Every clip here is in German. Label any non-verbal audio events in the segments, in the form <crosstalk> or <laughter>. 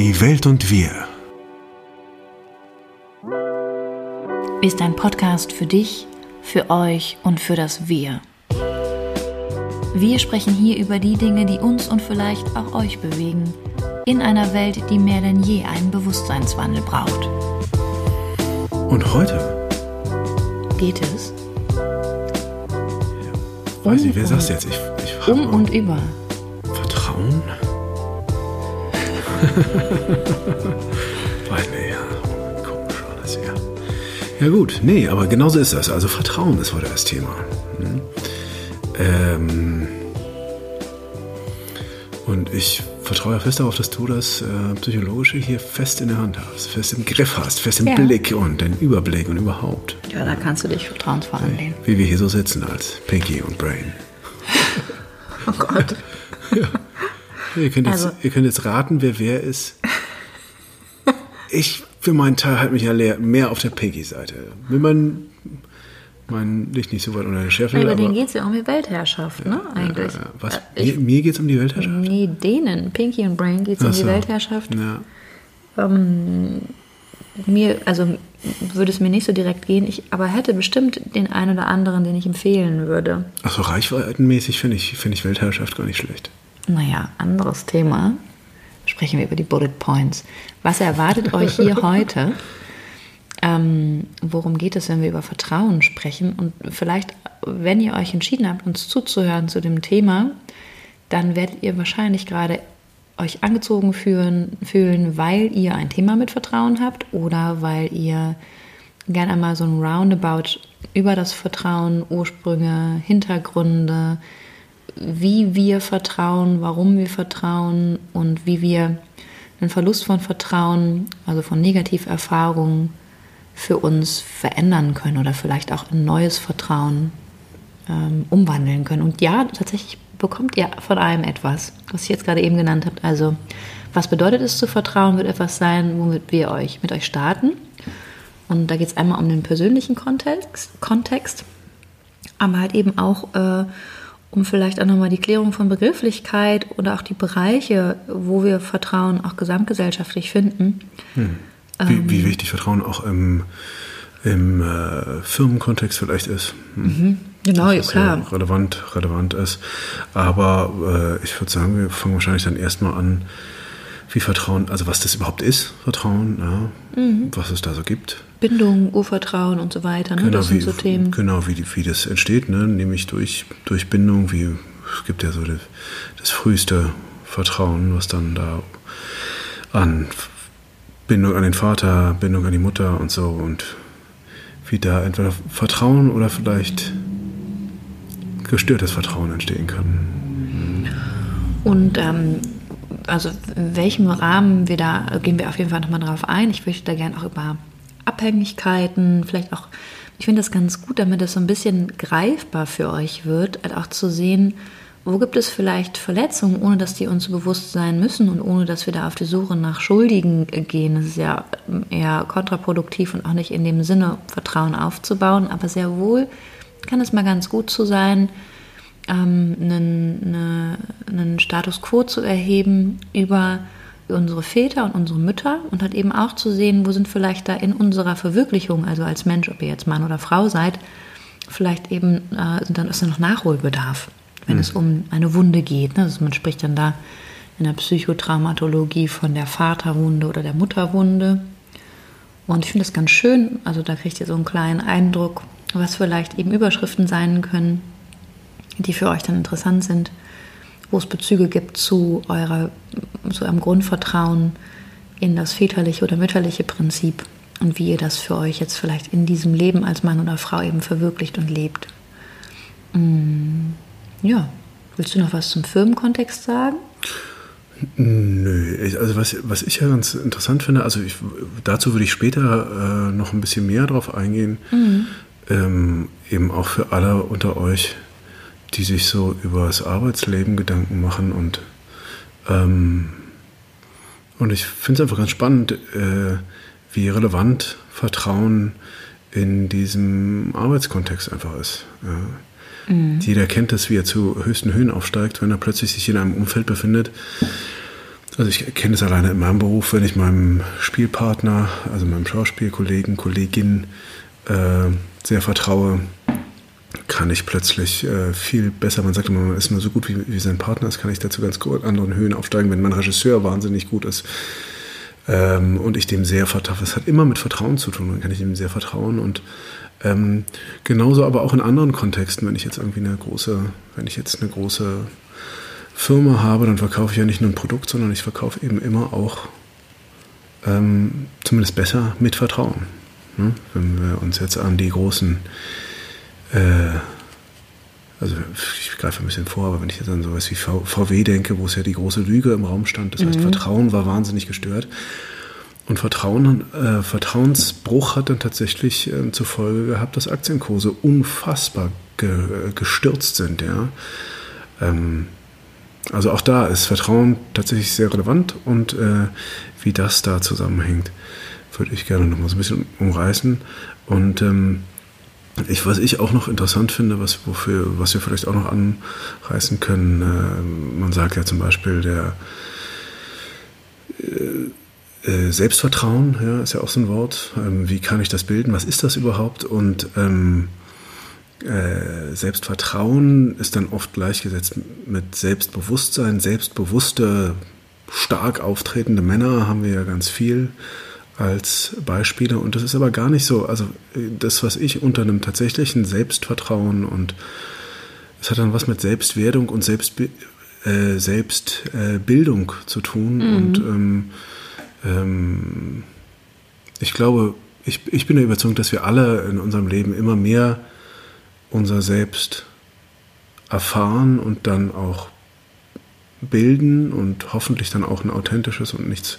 Die Welt und wir. Ist ein Podcast für dich, für euch und für das Wir. Wir sprechen hier über die Dinge, die uns und vielleicht auch euch bewegen, in einer Welt, die mehr denn je einen Bewusstseinswandel braucht. Und heute? Geht es? Weiß ich, wer sagt jetzt? Ich, ich Um und über. Vertrauen? <laughs> Nee, ja, komisch alles hier. Ja gut, nee, aber genauso ist das. Also Vertrauen ist heute das Thema. Hm? Ähm, und ich vertraue ja fest darauf, dass du das äh, Psychologische hier fest in der Hand hast, fest im Griff hast, fest im Ja. Blick und den Überblick und überhaupt. Ja, da kannst du dich vertrauensvoll anlehnen. Wie wir hier so sitzen als Pinky und Brain. <laughs> Oh Gott. Ihr könnt, jetzt, Also- ihr könnt jetzt raten, wer wer ist. Ich für meinen Teil halte mich ja mehr auf der Peggy-Seite. Will man mein Licht nicht so weit unter der Schärfe, Über aber den geht es ja um die Weltherrschaft, ne? Eigentlich. ja, was? Äh, Ich, mir mir geht es um die Weltherrschaft. nee, denen, Pinky und Brain, geht es um Ach die so. Weltherrschaft. Ja. Mir, also würde es mir nicht so direkt gehen, ich aber hätte bestimmt den einen oder anderen, den ich empfehlen würde. Achso, reichweitenmäßig finde ich, finde ich Weltherrschaft gar nicht schlecht. Naja, anderes Thema. Sprechen wir über die Bullet Points. Was erwartet euch hier <laughs> heute? Ähm, worum geht es, wenn wir über Vertrauen sprechen? Und vielleicht, wenn ihr euch entschieden habt, uns zuzuhören zu dem Thema, dann werdet ihr wahrscheinlich gerade euch angezogen fühlen, fühlen, weil ihr ein Thema mit Vertrauen habt oder weil ihr gerne einmal so ein Roundabout über das Vertrauen, Ursprünge, Hintergründe, wie wir vertrauen, warum wir vertrauen und wie wir einen Verlust von Vertrauen, also von Negativerfahrungen für uns verändern können oder vielleicht auch in neues Vertrauen ähm, umwandeln können. Und ja, tatsächlich bekommt ihr von allem etwas, was ich jetzt gerade eben genannt habe. Also, was bedeutet es zu vertrauen, wird etwas sein, womit wir euch mit euch starten. Und da geht es einmal um den persönlichen Kontext, Kontext aber halt eben auch äh, um vielleicht auch nochmal die Klärung von Begrifflichkeit oder auch die Bereiche, wo wir Vertrauen auch gesamtgesellschaftlich finden. Wie, Ähm. wie wichtig Vertrauen auch im, im äh, Firmenkontext vielleicht ist. Hm. Genau, dass es sehr relevant, relevant ist. Aber äh, ich würde sagen, wir fangen wahrscheinlich dann erstmal an, wie Vertrauen, also was das überhaupt ist, Vertrauen, ja, Mhm. was es da so gibt. Bindung, Urvertrauen und so weiter. Ne? das sind wie, so Themen. genau wie, wie das entsteht, ne? nämlich durch, durch Bindung, wie es gibt ja so das, das früheste Vertrauen, was dann da an Bindung an den Vater, Bindung an die Mutter und so und wie da entweder Vertrauen oder vielleicht gestörtes Vertrauen entstehen kann. Und ähm, also in welchem Rahmen wir da, gehen wir auf jeden Fall nochmal drauf ein. Ich möchte da gerne auch über Abhängigkeiten, vielleicht auch, ich finde das ganz gut, damit es so ein bisschen greifbar für euch wird, halt auch zu sehen, wo gibt es vielleicht Verletzungen, ohne dass die uns bewusst sein müssen und ohne dass wir da auf die Suche nach Schuldigen gehen. Das ist ja eher kontraproduktiv und auch nicht in dem Sinne, Vertrauen aufzubauen, aber sehr wohl kann es mal ganz gut zu sein, ähm, einen, eine, einen Status quo zu erheben über unsere Väter und unsere Mütter und halt eben auch zu sehen, wo sind vielleicht da in unserer Verwirklichung, also als Mensch, ob ihr jetzt Mann oder Frau seid, vielleicht eben, äh, sind dann ist da noch Nachholbedarf, wenn es um eine Wunde geht. Ne? Also man spricht dann da in der Psychotraumatologie von der Vaterwunde oder der Mutterwunde. Und ich finde das ganz schön, also da kriegt ihr so einen kleinen Eindruck, was vielleicht eben Überschriften sein können, die für euch dann interessant sind, wo es Bezüge gibt zu, eurer, zu eurem Grundvertrauen in das väterliche oder mütterliche Prinzip und wie ihr das für euch jetzt vielleicht in diesem Leben als Mann oder Frau eben verwirklicht und lebt. Mm, ja, willst du noch was zum Firmenkontext sagen? Nö, also was, was ich ja ganz interessant finde, also ich, dazu würde ich später äh, noch ein bisschen mehr drauf eingehen, ähm, eben auch für alle unter euch, die sich so über das Arbeitsleben Gedanken machen und ähm, und ich finde es einfach ganz spannend, äh, wie relevant Vertrauen in diesem Arbeitskontext einfach ist. Ja. Jeder kennt das, wie er zu höchsten Höhen aufsteigt, wenn er plötzlich sich in einem Umfeld befindet, Also ich kenne es alleine in meinem Beruf, wenn ich meinem Spielpartner, also meinem Schauspielkollegen, Kollegin äh, sehr vertraue, kann ich plötzlich äh, viel besser, man sagt immer, man ist nur so gut wie, wie sein Partner ist, kann ich dazu ganz anderen Höhen aufsteigen, wenn mein Regisseur wahnsinnig gut ist ähm, und ich dem sehr vertraue. Es hat immer mit Vertrauen zu tun, dann kann ich ihm sehr vertrauen und ähm, genauso aber auch in anderen Kontexten, wenn ich jetzt irgendwie eine große, wenn ich jetzt eine große Firma habe, dann verkaufe ich ja nicht nur ein Produkt, sondern ich verkaufe eben immer auch ähm, zumindest besser mit Vertrauen. Ne? Wenn wir uns jetzt an die großen, äh, also ich greife ein bisschen vor, aber wenn ich jetzt an sowas wie VW denke, wo es ja die große Lüge im Raum stand, das heißt mhm. Vertrauen war wahnsinnig gestört. Und Vertrauen, äh, Vertrauensbruch hat dann tatsächlich äh, zur Folge gehabt, dass Aktienkurse unfassbar ge, äh, gestürzt sind. Ja? Ähm, also auch da ist Vertrauen tatsächlich sehr relevant und äh, wie das da zusammenhängt, würde ich gerne noch mal so ein bisschen umreißen. Und ähm, ich, was ich auch noch interessant finde, was, wofür, was wir vielleicht auch noch anreißen können, äh, man sagt ja zum Beispiel, der äh, äh Selbstvertrauen, ja, ist ja auch so ein Wort. Ähm, wie kann ich das bilden? Was ist das überhaupt? Und ähm, äh, Selbstvertrauen ist dann oft gleichgesetzt mit Selbstbewusstsein. Selbstbewusste, stark auftretende Männer haben wir ja ganz viel als Beispiele. Und das ist aber gar nicht so. Also das, was ich unter einem tatsächlichen Selbstvertrauen und es hat dann was mit Selbstwerdung und Selbstbe äh, Selbstbildung äh, zu tun. Mhm. Und ähm, ähm, ich glaube, ich, ich bin der Überzeugung, dass wir alle in unserem Leben immer mehr unser Selbst erfahren und dann auch bilden und hoffentlich dann auch ein authentisches und nichts,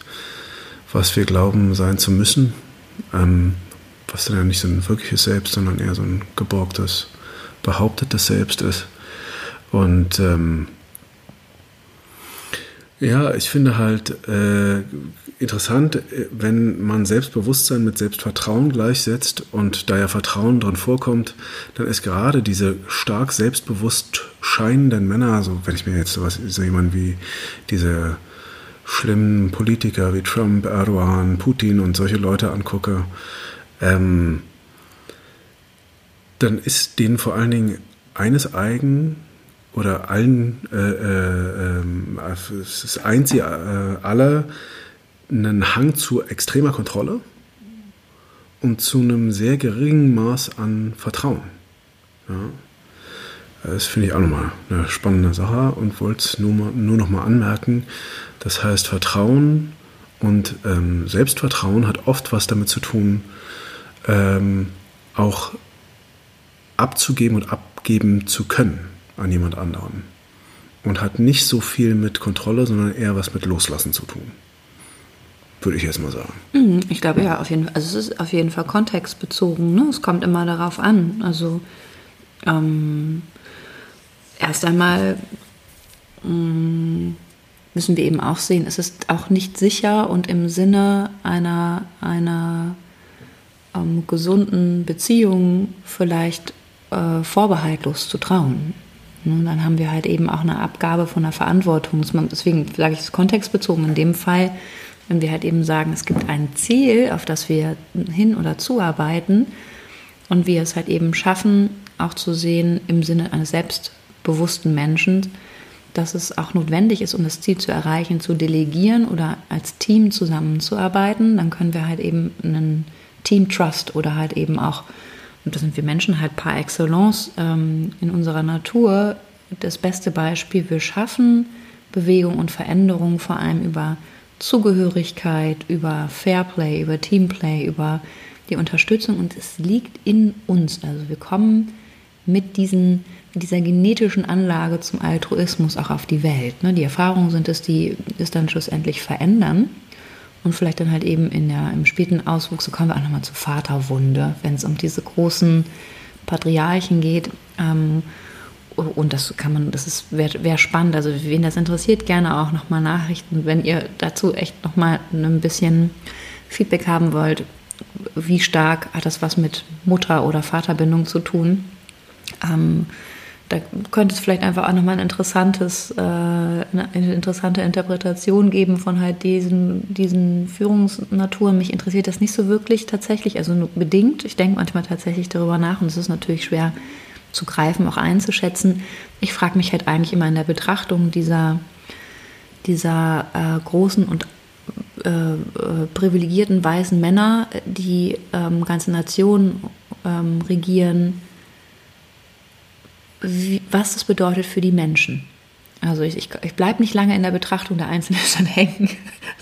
was wir glauben sein zu müssen, ähm, was dann ja nicht so ein wirkliches Selbst, sondern eher so ein geborgtes, behauptetes Selbst ist. Und ähm, ja, ich finde halt äh, interessant, wenn man Selbstbewusstsein mit Selbstvertrauen gleichsetzt und da ja Vertrauen drin vorkommt, dann ist gerade diese stark selbstbewusst scheinenden Männer, also wenn ich mir jetzt sowas, so jemand wie diese schlimmen Politiker wie Trump, Erdogan, Putin und solche Leute angucke, ähm, dann ist denen vor allen Dingen eines eigen, oder allen, äh, äh, äh, es ist eins äh, alle, einen Hang zu extremer Kontrolle und zu einem sehr geringen Maß an Vertrauen. Ja. Das finde ich auch nochmal eine spannende Sache und wollte es nur, nur noch mal anmerken. Das heißt, Vertrauen und ähm, Selbstvertrauen hat oft was damit zu tun, ähm, auch abzugeben und abgeben zu können an jemand anderen. Und hat nicht so viel mit Kontrolle, sondern eher was mit Loslassen zu tun. Würde ich jetzt mal sagen. Mhm, ich glaube ja, auf jeden Fall. Also es ist auf jeden Fall kontextbezogen. Ne? Es kommt immer darauf an. Also ähm, erst einmal mh, mm, müssen wir eben auch sehen, es ist auch nicht sicher und im Sinne einer, einer ähm, gesunden Beziehung vielleicht äh, vorbehaltlos zu trauen. Und dann haben wir halt eben auch eine Abgabe von der Verantwortung. Deswegen sage ich es kontextbezogen in dem Fall, wenn wir halt eben sagen, es gibt ein Ziel, auf das wir hin oder zuarbeiten und wir es halt eben schaffen, auch zu sehen im Sinne eines selbstbewussten Menschen, dass es auch notwendig ist, um das Ziel zu erreichen, zu delegieren oder als Team zusammenzuarbeiten, dann können wir halt eben einen Team Trust oder halt eben auch und das sind wir Menschen halt par excellence ähm, in unserer Natur das beste Beispiel. Wir schaffen Bewegung und Veränderung vor allem über Zugehörigkeit, über Fairplay, über Teamplay, über die Unterstützung und es liegt in uns. Also wir kommen mit, diesen, dieser genetischen Anlage zum Altruismus auch auf die Welt. Ne? Die Erfahrungen sind es, die es dann schlussendlich verändern und vielleicht dann halt eben in der, im späten Auswuchs, so kommen wir auch nochmal zur Vaterwunde, wenn es um diese großen Patriarchen geht. Ähm, und das kann man, das wäre wär spannend. Also wen das interessiert, gerne auch nochmal Nachrichten, wenn ihr dazu echt nochmal ein bisschen Feedback haben wollt. Wie stark hat das was mit Mutter- oder Vaterbindung zu tun? Ähm, da könnte es vielleicht einfach auch nochmal ein interessantes, äh, eine interessante Interpretation geben von halt diesen, diesen Führungsnaturen. Mich interessiert das nicht so wirklich tatsächlich, also nur bedingt. Ich denke manchmal tatsächlich darüber nach und es ist natürlich schwer zu greifen, auch einzuschätzen. Ich frage mich halt eigentlich immer in der Betrachtung dieser, dieser äh, großen und äh, äh, privilegierten weißen Männer, die ähm, ganze Nationen ähm, regieren, wie, was das bedeutet für die Menschen. Also ich, ich, ich bleibe nicht lange in der Betrachtung der Einzelnen <laughs> dann hängen,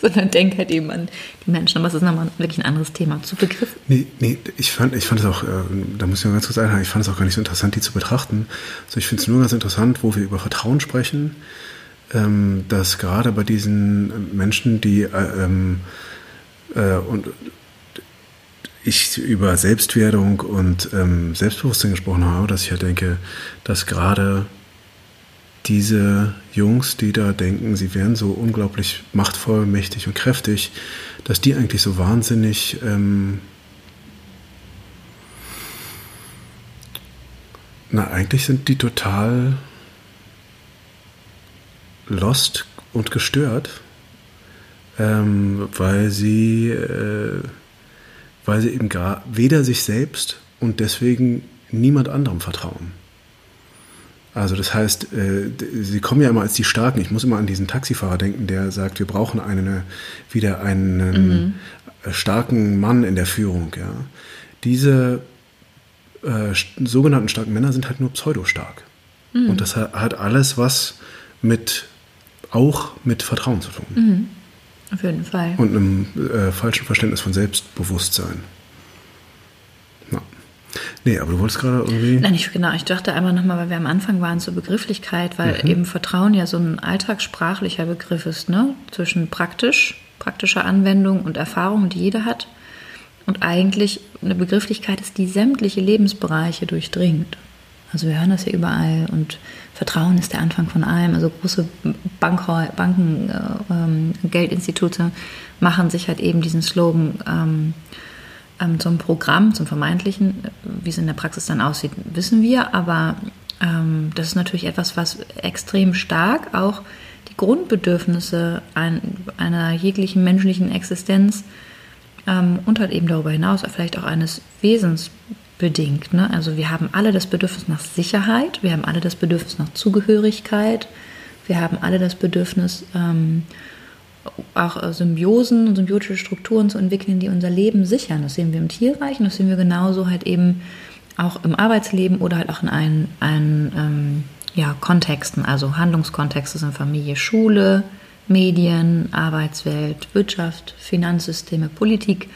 sondern denke halt eben an die Menschen. Aber es ist nochmal wirklich ein anderes Thema. Zu Begriff? Nee, nee ich, fand, ich fand es auch, äh, da muss ich mal ganz kurz einhaken, ich fand es auch gar nicht so interessant, die zu betrachten. Also ich finde es nur ganz interessant, wo wir über Vertrauen sprechen, ähm, dass gerade bei diesen Menschen, die äh, ähm, äh, und ich über Selbstwerdung und ähm, Selbstbewusstsein gesprochen habe, dass ich ja halt denke, dass gerade diese Jungs, die da denken, sie wären so unglaublich machtvoll, mächtig und kräftig, dass die eigentlich so wahnsinnig ähm, na eigentlich sind die total lost und gestört, ähm, weil sie äh, weil sie eben gar weder sich selbst und deswegen niemand anderem vertrauen. Also das heißt, äh, sie kommen ja immer als die Starken. Ich muss immer an diesen Taxifahrer denken, der sagt, wir brauchen eine, wieder einen mhm. starken Mann in der Führung. Ja. Diese äh, sogenannten starken Männer sind halt nur pseudostark. Mhm. Und das hat alles was mit auch mit Vertrauen zu tun. Mhm. Auf jeden Fall. Und einem äh, falschen Verständnis von Selbstbewusstsein. Na. Nee, aber du wolltest gerade irgendwie. Nein, ich, genau. Ich dachte einmal nochmal, weil wir am Anfang waren zur Begrifflichkeit, weil mhm. eben Vertrauen ja so ein alltagssprachlicher Begriff ist, ne? Zwischen praktisch, praktischer Anwendung und Erfahrung, die jeder hat. Und eigentlich eine Begrifflichkeit ist, die sämtliche Lebensbereiche durchdringt. Also wir hören das ja überall und Vertrauen ist der Anfang von allem. Also große Bank, Banken, äh, ähm, Geldinstitute machen sich halt eben diesen Slogan ähm, ähm, zum Programm, zum vermeintlichen. Wie es in der Praxis dann aussieht, wissen wir. Aber ähm, das ist natürlich etwas, was extrem stark auch die Grundbedürfnisse ein, einer jeglichen menschlichen Existenz ähm, und halt eben darüber hinaus vielleicht auch eines Wesens bedingt. Ne? Also wir haben alle das Bedürfnis nach Sicherheit, wir haben alle das Bedürfnis nach Zugehörigkeit, wir haben alle das Bedürfnis, ähm, auch äh, Symbiosen und symbiotische Strukturen zu entwickeln, die unser Leben sichern. Das sehen wir im Tierreich und das sehen wir genauso halt eben auch im Arbeitsleben oder halt auch in allen, allen ähm, ja, Kontexten, also Handlungskontexte sind Familie, Schule, Medien, Arbeitswelt, Wirtschaft, Finanzsysteme, Politik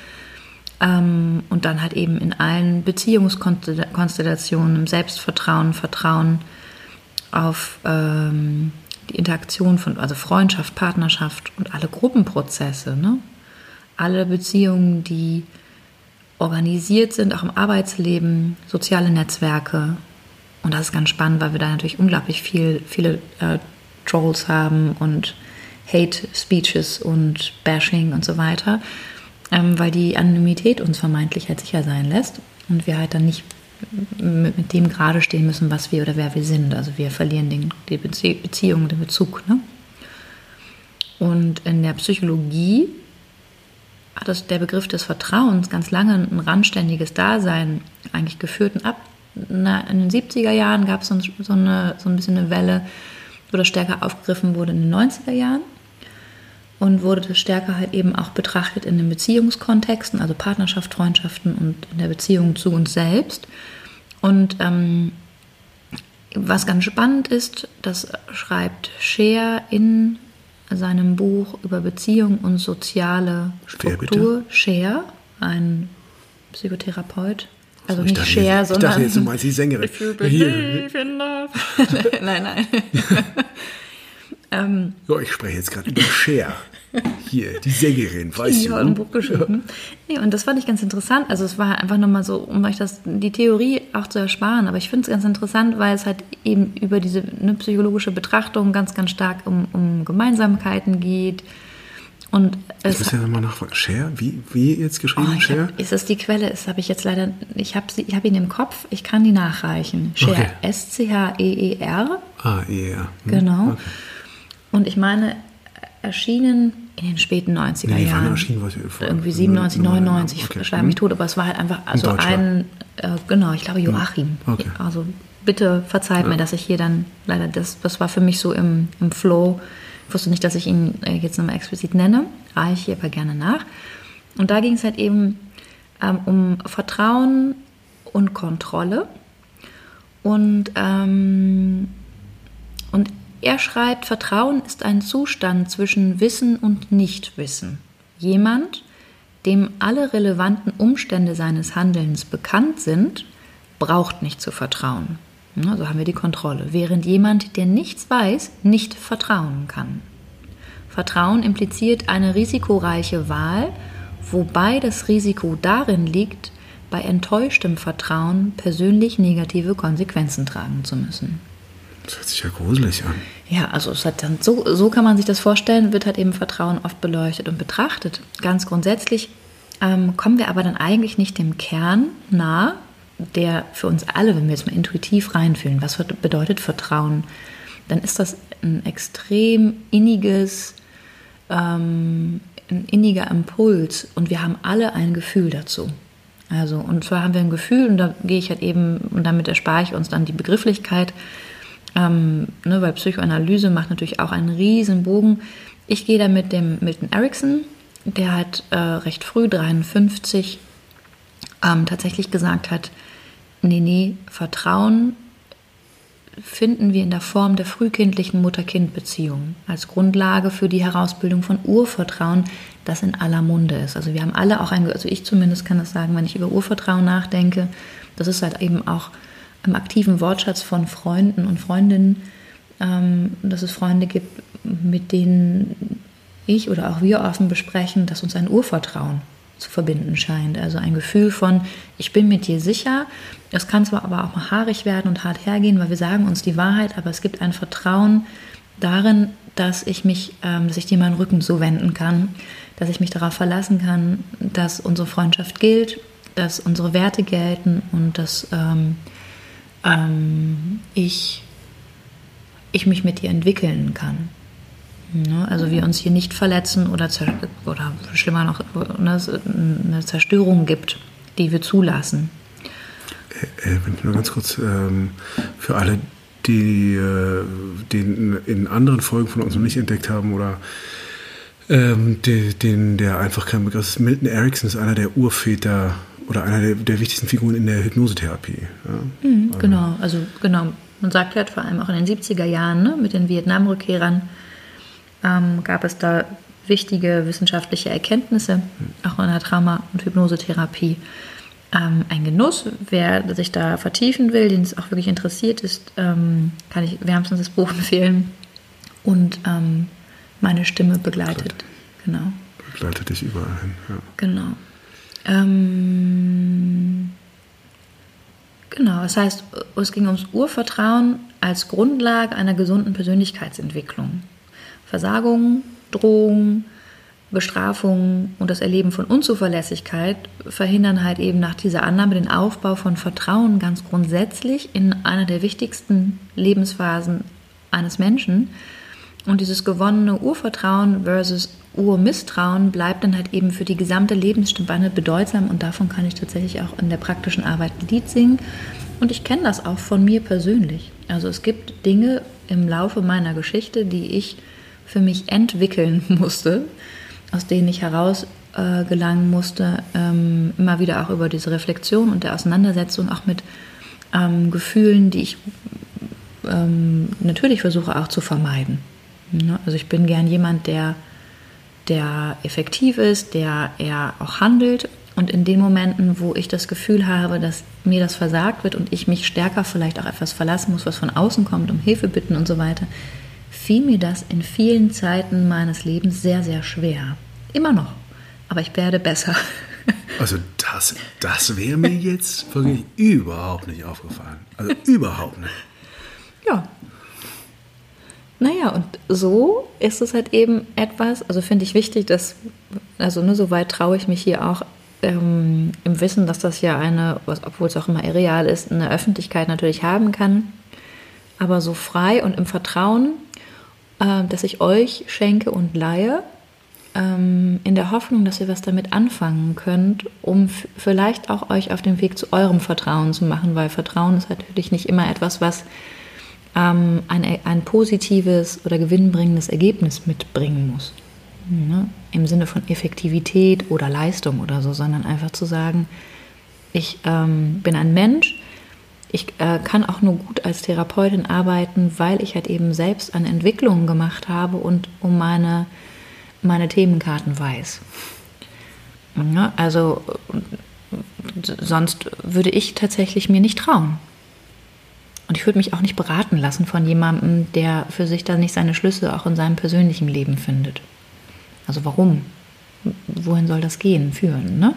ähm, und dann halt eben in allen Beziehungskonstellationen, im Selbstvertrauen, Vertrauen auf ähm, die Interaktion von, also Freundschaft, Partnerschaft und alle Gruppenprozesse, ne? alle Beziehungen, die organisiert sind, auch im Arbeitsleben, soziale Netzwerke. Und das ist ganz spannend, weil wir da natürlich unglaublich viel, viele äh, Trolls haben und Hate Speeches und Bashing und so weiter ähm, weil die Anonymität uns vermeintlich halt sicher sein lässt und wir halt dann nicht mit, mit, dem gerade stehen müssen, was wir oder wer wir sind. Also wir verlieren den, die Bezie Beziehung, den Bezug. Ne? Und in der Psychologie hat das, der Begriff des Vertrauens ganz lange ein randständiges Dasein eigentlich geführt. Und ab in den 70er Jahren gab es so, eine, so ein bisschen eine Welle, wo das stärker aufgegriffen wurde in den 90er Jahren und wurde das stärker halt eben auch betrachtet in den Beziehungskontexten, also Partnerschaft, Freundschaften und in der Beziehung zu uns selbst. Und ähm, was ganz spannend ist, das schreibt Scheer in seinem Buch über Beziehung und soziale Struktur. Scheer, ein Psychotherapeut. Also so, nicht Cher, sondern. Ich dachte jetzt, du meinst die Sängerin. If you believe in love. <laughs> nein, nein. <laughs> ähm, ja, ich spreche jetzt gerade über Cher. Hier, die Sängerin, weißt du? ein Buch geschrieben. Nee, und das fand ich ganz interessant. Also es war einfach nochmal so, um euch das, die Theorie auch zu ersparen. Aber ich finde es ganz interessant, weil es halt eben über diese eine psychologische Betrachtung ganz, ganz stark um, um Gemeinsamkeiten geht Und ich muss ja nochmal nachfragen. Share? Wie, wie jetzt geschrieben? Oh, Share? Hab, ist das die Quelle? Das habe ich jetzt leider. Ich habe ich hab ihn im Kopf. Ich kann die nachreichen. Share. Okay. S-C-H-E-E-R. Ah, yeah. Hm, Genau. Okay. Und ich meine, erschienen in den späten 90er Nee, Jahren. erschien was? Vor- Irgendwie 97, Nummer- 99, okay. schlag mich tot, aber es war halt einfach also ein, äh, genau, ich glaube Joachim. Okay. Also bitte verzeiht mir, dass ich hier dann leider, das, das war für mich so im, im Flow. Ich wusste nicht, dass ich ihn äh, jetzt nochmal explizit nenne, reiche ich hier aber gerne nach. Und da ging es halt eben ähm, um Vertrauen und Kontrolle. Und, ähm, und er schreibt, Vertrauen ist ein Zustand zwischen Wissen und Nichtwissen. Jemand, dem alle relevanten Umstände seines Handelns bekannt sind, braucht nicht zu vertrauen. So haben wir die Kontrolle. Während jemand, der nichts weiß, nicht vertrauen kann. Vertrauen impliziert eine risikoreiche Wahl, wobei das Risiko darin liegt, bei enttäuschtem Vertrauen persönlich negative Konsequenzen tragen zu müssen. Das hört sich ja gruselig an. Ja, also es hat dann so, so kann man sich das vorstellen, wird halt eben Vertrauen oft beleuchtet und betrachtet. Ganz grundsätzlich ähm, kommen wir aber dann eigentlich nicht dem Kern nahe, der für uns alle, wenn wir jetzt mal intuitiv reinfühlen, was bedeutet Vertrauen, dann ist das ein extrem inniges, ähm, ein inniger Impuls und wir haben alle ein Gefühl dazu. Also, und zwar haben wir ein Gefühl, und da gehe ich halt eben, und damit erspare ich uns dann die Begrifflichkeit, ähm, ne, weil Psychoanalyse macht natürlich auch einen riesen Bogen. Ich gehe da mit dem Milton Erickson, der hat äh, recht früh, 53, ähm, tatsächlich gesagt hat, nee, nee, Vertrauen finden wir in der Form der frühkindlichen Mutter-Kind-Beziehung als Grundlage für die Herausbildung von Urvertrauen, das in aller Munde ist. Also wir haben alle auch ein, also ich zumindest kann das sagen, wenn ich über Urvertrauen nachdenke, das ist halt eben auch im aktiven Wortschatz von Freunden und Freundinnen, ähm, dass es Freunde gibt, mit denen ich oder auch wir offen besprechen, dass uns ein Urvertrauen zu verbinden scheint. Also ein Gefühl von, ich bin mit dir sicher. Es kann zwar aber auch mal haarig werden und hart hergehen, weil wir sagen uns die Wahrheit, aber es gibt ein Vertrauen darin, dass ich mich, ähm, dass ich dir meinen Rücken so wenden kann, dass ich mich darauf verlassen kann, dass unsere Freundschaft gilt, dass unsere Werte gelten und dass ähm, ähm, ich, ich mich mit dir entwickeln kann. Ne? Also wir uns hier nicht verletzen oder, oder schlimmer noch, ne, eine Zerstörung gibt, die wir zulassen. Äh, wenn ich nur ganz kurz ähm, für alle, die äh, den in anderen Folgen von uns noch nicht entdeckt haben oder ähm, den, den, der einfach kein Begriff ist, Milton Erickson ist einer der Urväter oder einer der, der wichtigsten Figuren in der Hypnosetherapie. Ja? Mhm, genau, also genau. Man sagt halt vor allem auch in den 70er Jahren ne, mit den Vietnam-Rückkehrern ähm, gab es da wichtige wissenschaftliche Erkenntnisse, auch in der Trauma- und Hypnosetherapie. Ähm, ein Genuss, wer sich da vertiefen will, den es auch wirklich interessiert ist, ähm, kann ich wärmstens das Buch <laughs> empfehlen. Und ähm, meine Stimme begleitet. Genau. Begleitet dich überall hin. Ja. Genau. Ähm, genau, das heißt, es ging ums Urvertrauen als Grundlage einer gesunden Persönlichkeitsentwicklung. Versagungen, Drohungen, Bestrafungen und das Erleben von Unzuverlässigkeit verhindern halt eben nach dieser Annahme den Aufbau von Vertrauen ganz grundsätzlich in einer der wichtigsten Lebensphasen eines Menschen. Und dieses gewonnene Urvertrauen versus Urmisstrauen bleibt dann halt eben für die gesamte Lebensspanne bedeutsam und davon kann ich tatsächlich auch in der praktischen Arbeit ein Lied singen. Und ich kenne das auch von mir persönlich. Also es gibt Dinge im Laufe meiner Geschichte, die ich für mich entwickeln <laughs> musste, aus denen ich heraus äh, gelangen musste, ähm, immer wieder auch über diese Reflexion und der Auseinandersetzung auch mit ähm, Gefühlen, die ich ähm, natürlich versuche auch zu vermeiden. Ne? Also ich bin gern jemand, der, der effektiv ist, der eher auch handelt. Und in den Momenten, wo ich das Gefühl habe, dass mir das versagt wird und ich mich stärker vielleicht auch etwas verlassen muss, was von außen kommt, um Hilfe bitten und so weiter, fiel mir das in vielen Zeiten meines Lebens sehr, sehr schwer. Immer noch. Aber ich werde besser. <laughs> Also das, das wäre mir jetzt wirklich überhaupt nicht aufgefallen. Also überhaupt nicht. Ja. Naja, und so ist es halt eben etwas, also finde ich wichtig, dass, also nur so weit traue ich mich hier auch ähm, im Wissen, dass das ja eine, obwohl es auch immer irreal ist, eine Öffentlichkeit natürlich haben kann, aber so frei und im Vertrauen, äh, dass ich euch schenke und leihe, ähm, in der Hoffnung, dass ihr was damit anfangen könnt, um vielleicht auch euch auf den Weg zu eurem Vertrauen zu machen, weil Vertrauen ist natürlich nicht immer etwas, was ähm, ein, ein positives oder gewinnbringendes Ergebnis mitbringen muss. Ne? Im Sinne von Effektivität oder Leistung oder so, sondern einfach zu sagen, ich ähm, bin ein Mensch, ich äh, kann auch nur gut als Therapeutin arbeiten, weil ich halt eben selbst eine Entwicklung gemacht habe und um meine, meine Themenkarten weiß. Ja, also sonst würde ich tatsächlich mir nicht trauen. Und ich würde mich auch nicht beraten lassen von jemandem, der für sich da nicht seine Schlüsse auch in seinem persönlichen Leben findet. Also warum? Wohin soll das gehen, führen? Ne?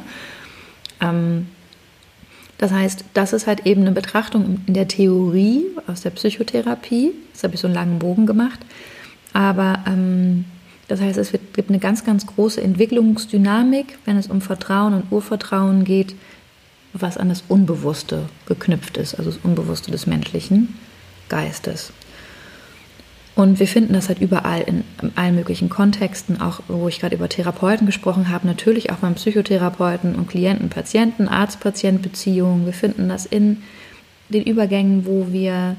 Ähm, das heißt, das ist halt eben eine Betrachtung in der Theorie aus der Psychotherapie. Das habe ich so einen langen Bogen gemacht. Aber ähm, das heißt, es wird, gibt eine ganz, ganz große Entwicklungsdynamik, wenn es um Vertrauen und Urvertrauen geht, was an das Unbewusste geknüpft ist, also das Unbewusste des menschlichen Geistes. Und wir finden das halt überall in, allen möglichen Kontexten, auch wo ich gerade über Therapeuten gesprochen habe, natürlich auch beim Psychotherapeuten und Klienten, Patienten, Arzt-Patient-Beziehungen. Wir finden das in den Übergängen, wo wir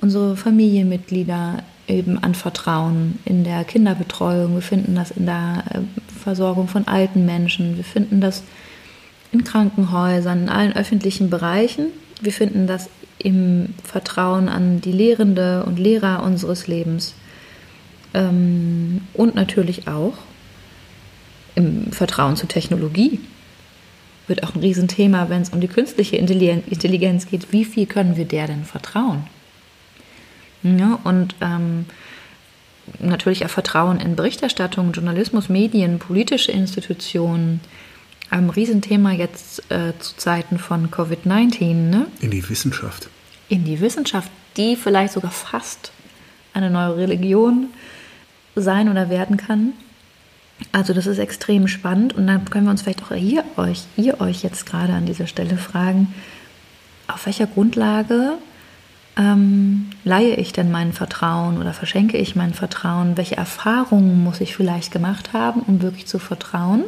unsere Familienmitglieder eben anvertrauen, in der Kinderbetreuung. Wir finden das in der äh, Versorgung von alten Menschen. Wir finden das in Krankenhäusern, in allen öffentlichen Bereichen. Wir finden das im Vertrauen an die Lehrende und Lehrer unseres Lebens ähm, und natürlich auch im Vertrauen zur Technologie. Wird auch ein Riesenthema, wenn es um die künstliche Intelligenz geht. Wie viel können wir der denn vertrauen? Ja, und ähm, natürlich auch Vertrauen in Berichterstattung, Journalismus, Medien, politische Institutionen, ein Riesenthema jetzt äh, zu Zeiten von Covid-19. Ne? In die Wissenschaft. In die Wissenschaft, die vielleicht sogar fast eine neue Religion sein oder werden kann. Also das ist extrem spannend und dann können wir uns vielleicht auch hier euch, ihr euch jetzt gerade an dieser Stelle fragen, auf welcher Grundlage ähm, leihe ich denn mein Vertrauen oder verschenke ich mein Vertrauen? Welche Erfahrungen muss ich vielleicht gemacht haben, um wirklich zu vertrauen?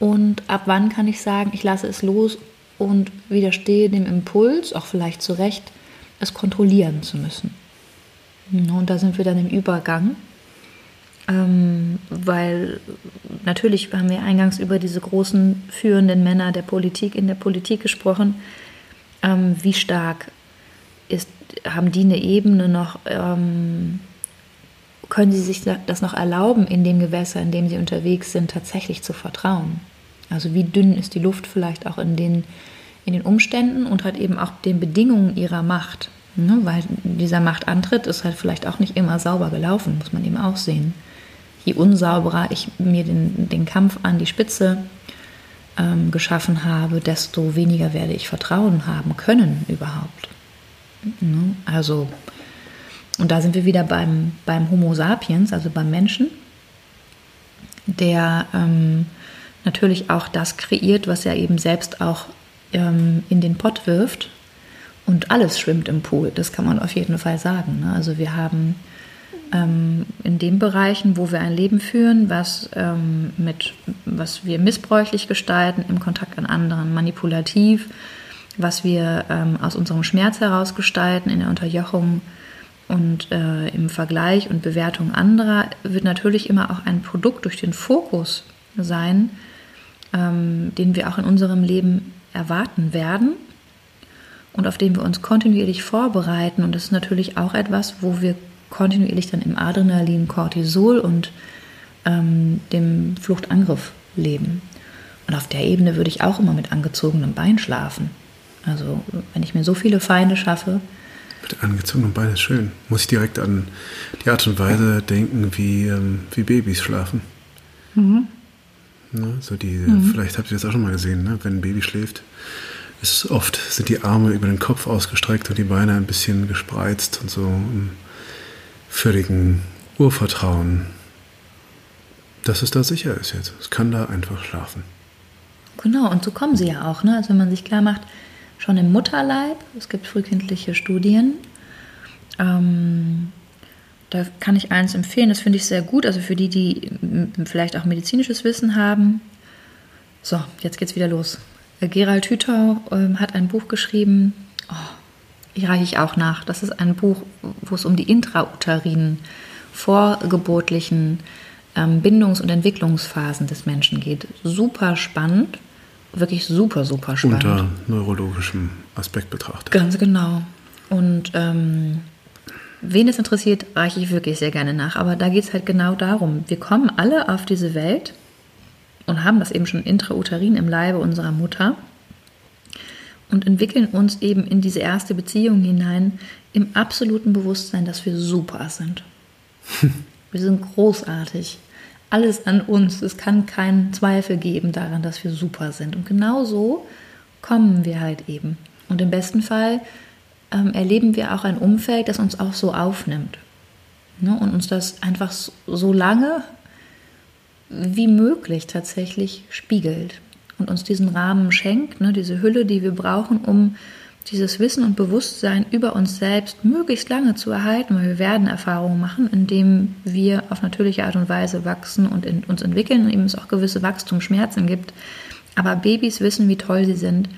Und ab wann kann ich sagen, ich lasse es los und widerstehe dem Impuls, auch vielleicht zu Recht, es kontrollieren zu müssen. Und da sind wir dann im Übergang, ähm, weil natürlich haben wir eingangs über diese großen führenden Männer der Politik in der Politik gesprochen. Ähm, wie stark ist, haben die eine Ebene noch, ähm, können sie sich das noch erlauben, in dem Gewässer, in dem sie unterwegs sind, tatsächlich zu vertrauen? Also wie dünn ist die Luft vielleicht auch in den, in den Umständen und halt eben auch den Bedingungen ihrer Macht. Ne? Weil dieser Machtantritt ist halt vielleicht auch nicht immer sauber gelaufen, muss man eben auch sehen. Je unsauberer ich mir den, den Kampf an die Spitze ähm, geschaffen habe, desto weniger werde ich Vertrauen haben können überhaupt. Ne? Also, und da sind wir wieder beim, beim Homo sapiens, also beim Menschen, der ähm, natürlich auch das kreiert, was er eben selbst auch ähm, in den Pott wirft. Und alles schwimmt im Pool, das kann man auf jeden Fall sagen. Ne? Also wir haben ähm, in den Bereichen, wo wir ein Leben führen, was, ähm, mit, was wir missbräuchlich gestalten, im Kontakt an anderen, manipulativ, was wir ähm, aus unserem Schmerz heraus gestalten, in der Unterjochung und äh, im Vergleich und Bewertung anderer, wird natürlich immer auch ein Produkt durch den Fokus sein, ähm, den wir auch in unserem Leben erwarten werden und auf den wir uns kontinuierlich vorbereiten. Und das ist natürlich auch etwas, wo wir kontinuierlich dann im Adrenalin, Cortisol und ähm, dem Fluchtangriff leben. Und auf der Ebene würde ich auch immer mit angezogenem Bein schlafen. Also wenn ich mir so viele Feinde schaffe. Mit angezogenem Bein ist schön. Muss ich direkt an die Art und Weise denken, wie, ähm, wie Babys schlafen. Mhm. Ne? So die, mhm. Vielleicht habt ihr das auch schon mal gesehen, ne? wenn ein Baby schläft. Ist oft sind die Arme über den Kopf ausgestreckt und die Beine ein bisschen gespreizt und so. völligen Urvertrauen, dass es da sicher ist jetzt. Es kann da einfach schlafen. Genau, und so kommen sie ja auch. Ne? Also wenn man sich klar macht, schon im Mutterleib, es gibt frühkindliche Studien, ähm, da kann ich eins empfehlen, das finde ich sehr gut, also für die, die vielleicht auch medizinisches Wissen haben. So, jetzt geht's wieder los. Gerald Hütau äh, hat ein Buch geschrieben, oh, ich reiche ich auch nach. Das ist ein Buch, wo es um die intrauterinen, vorgeburtlichen ähm, Bindungs- und Entwicklungsphasen des Menschen geht. Super spannend, wirklich super, super spannend. Unter neurologischem Aspekt betrachtet. Ganz genau. Und ähm, wen es interessiert, reiche ich wirklich sehr gerne nach. Aber da geht es halt genau darum. Wir kommen alle auf diese Welt und haben das eben schon intrauterin im Leibe unserer Mutter und entwickeln uns eben in diese erste Beziehung hinein im absoluten Bewusstsein, dass wir super sind. <laughs> wir sind großartig. Alles an uns. Es kann keinen Zweifel geben daran, dass wir super sind. Und genau so kommen wir halt eben. Und im besten Fall ähm, erleben wir auch ein Umfeld, das uns auch so aufnimmt. Ne? Und uns das einfach so lange wie möglich tatsächlich spiegelt und uns diesen Rahmen schenkt, ne, diese Hülle, die wir brauchen, um dieses Wissen und Bewusstsein über uns selbst möglichst lange zu erhalten, weil wir werden Erfahrungen machen, indem wir auf natürliche Art und Weise wachsen und in, uns entwickeln und eben es auch gewisse Wachstumsschmerzen gibt. Aber Babys wissen, wie toll sie sind.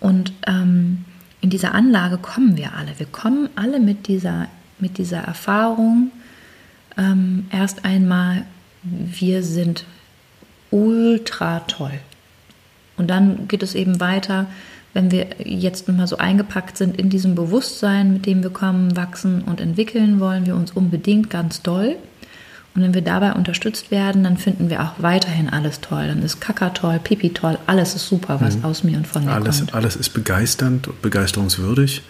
Und ähm, in dieser Anlage kommen wir alle. Wir kommen alle mit dieser, mit dieser Erfahrung ähm, erst einmal wir sind ultra toll. Und dann geht es eben weiter, wenn wir jetzt mal so eingepackt sind in diesem Bewusstsein, mit dem wir kommen, wachsen und entwickeln, wollen wir uns unbedingt ganz doll. Und wenn wir dabei unterstützt werden, dann finden wir auch weiterhin alles toll. Dann ist Kaka toll, Pipi toll, alles ist super, was mhm. aus mir und von mir alles, kommt. Alles ist begeisternd und begeisterungswürdig.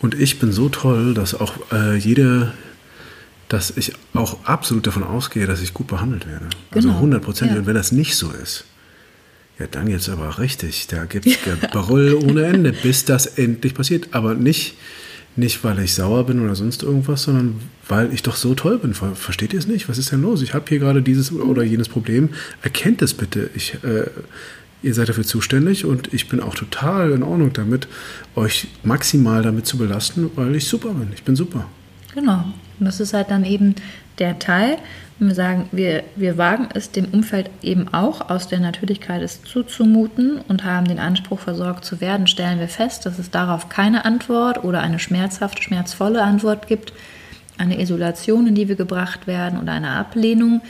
Und ich bin so toll, dass auch äh, jede, dass ich auch absolut davon ausgehe, dass ich gut behandelt werde. Also genau. Also 100 Prozent. Ja. Und wenn das nicht so ist, ja, dann jetzt aber richtig. Da gibt es <laughs> Baroll ohne Ende, bis das endlich passiert. Aber nicht, nicht, weil ich sauer bin oder sonst irgendwas, sondern weil ich doch so toll bin. Versteht ihr es nicht? Was ist denn los? Ich habe hier gerade dieses oder jenes Problem. Erkennt es bitte. Ich, äh, ihr seid dafür zuständig und ich bin auch total in Ordnung damit, euch maximal damit zu belasten, weil ich super bin. Ich bin super. Genau. Und das ist halt dann eben der Teil, wenn wir sagen, wir, wir wagen es dem Umfeld eben auch aus der Natürlichkeit es zuzumuten und haben den Anspruch, versorgt zu werden, stellen wir fest, dass es darauf keine Antwort oder eine schmerzhafte, schmerzvolle Antwort gibt, eine Isolation, in die wir gebracht werden oder eine Ablehnung,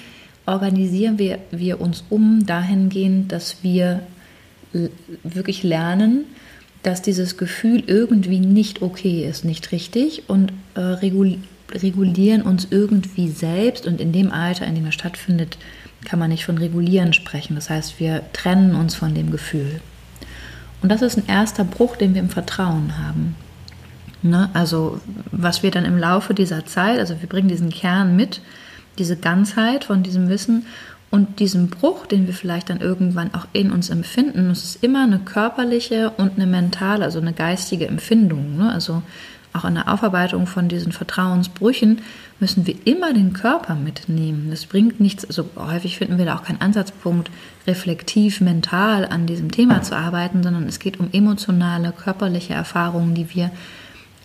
organisieren wir, wir uns um dahingehend, dass wir wirklich lernen, dass dieses Gefühl irgendwie nicht okay ist, nicht richtig und äh, regulieren regulieren uns irgendwie selbst und in dem Alter, in dem er stattfindet, kann man nicht von regulieren sprechen. Das heißt, wir trennen uns von dem Gefühl. Und das ist ein erster Bruch, den wir im Vertrauen haben. Ne? Also was wir dann im Laufe dieser Zeit, also wir bringen diesen Kern mit, diese Ganzheit von diesem Wissen und diesen Bruch, den wir vielleicht dann irgendwann auch in uns empfinden, es ist immer eine körperliche und eine mentale, also eine geistige Empfindung. Ne? Also auch in der Aufarbeitung von diesen Vertrauensbrüchen müssen wir immer den Körper mitnehmen. Das bringt nichts, also häufig finden wir da auch keinen Ansatzpunkt, reflektiv, mental an diesem Thema zu arbeiten, sondern es geht um emotionale, körperliche Erfahrungen, die wir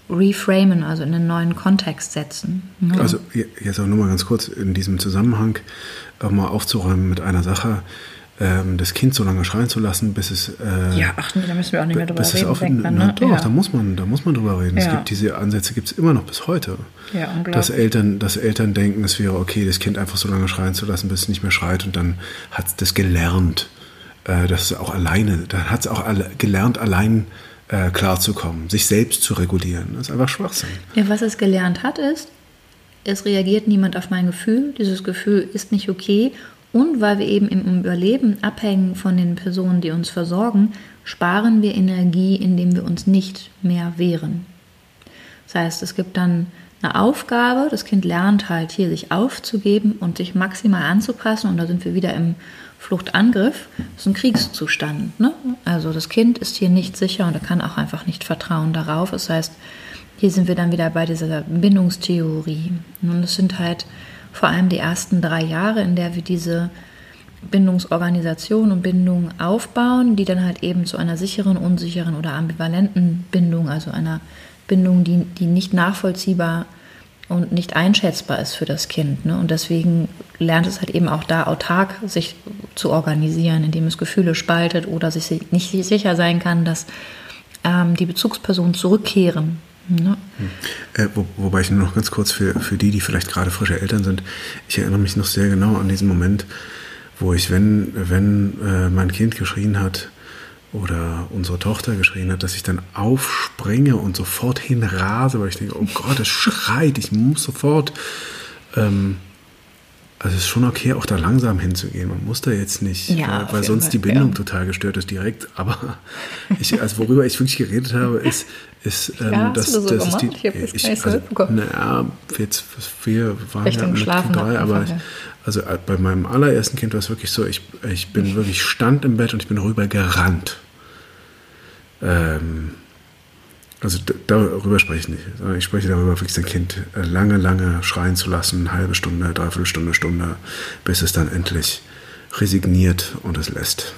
reframen, also in einen neuen Kontext setzen. Ja. Also jetzt auch nur mal ganz kurz in diesem Zusammenhang auch mal aufzuräumen mit einer Sache ähm, das Kind so lange schreien zu lassen, bis es. Äh, ja, ach nee, da müssen wir auch nicht mehr drüber reden. Auf, man, na, ne? Doch, ja. da, muss man, da muss man drüber reden. Ja. Es gibt diese Ansätze gibt es immer noch bis heute. Ja, dass Eltern, dass Eltern denken, es wäre okay, das Kind einfach so lange schreien zu lassen, bis es nicht mehr schreit und dann hat es das gelernt. Äh, dass es auch alleine, dann hat es auch alle, gelernt, allein äh, klarzukommen, sich selbst zu regulieren. Das ist einfach Schwachsinn. Ja, was es gelernt hat, ist, es reagiert niemand auf mein Gefühl, dieses Gefühl ist nicht okay und weil wir eben im Überleben abhängen von den Personen, die uns versorgen, sparen wir Energie, indem wir uns nicht mehr wehren. Das heißt, es gibt dann eine Aufgabe, das Kind lernt halt hier sich aufzugeben und sich maximal anzupassen und da sind wir wieder im Fluchtangriff. Das ist ein Kriegszustand. Ne? Also das Kind ist hier nicht sicher und er kann auch einfach nicht vertrauen darauf. Das heißt, hier sind wir dann wieder bei dieser Bindungstheorie. Und es sind halt vor allem die ersten drei Jahre, in der wir diese Bindungsorganisation und Bindung aufbauen, die dann halt eben zu einer sicheren, unsicheren oder ambivalenten Bindung, also einer Bindung, die, die nicht nachvollziehbar und nicht einschätzbar ist für das Kind. Ne? Und deswegen lernt es halt eben auch da autark sich zu organisieren, indem es Gefühle spaltet oder sich nicht sicher sein kann, dass ähm, die Bezugspersonen zurückkehren. Ne? Äh, wo, wobei ich nur noch ganz kurz für, für die, die vielleicht gerade frische Eltern sind, ich erinnere mich noch sehr genau an diesen Moment, wo ich, wenn, wenn äh, mein Kind geschrien hat oder unsere Tochter geschrien hat, dass ich dann aufspringe und sofort hinrase, weil ich denke, oh Gott, es schreit, ich muss sofort. Ähm, also es ist schon okay, auch da langsam hinzugehen. Man muss da jetzt nicht, ja, weil, weil sonst Fall, die Bindung ja. total gestört ist direkt. Aber ich, also worüber ich wirklich geredet habe, ist, ist ähm, ja, dass, so das ist die. Ich, ich, also, naja, jetzt, wir waren Richtung ja mit Schlafen drei, aber ich, also äh, bei meinem allerersten Kind war es wirklich so, ich, ich bin wirklich stand im Bett und ich bin rüber gerannt. Ähm, also darüber spreche ich nicht. Ich spreche darüber, wirklich sein Kind äh, lange, lange schreien zu lassen, eine halbe Stunde, dreiviertel Stunde, Stunde, bis es dann endlich resigniert und es lässt.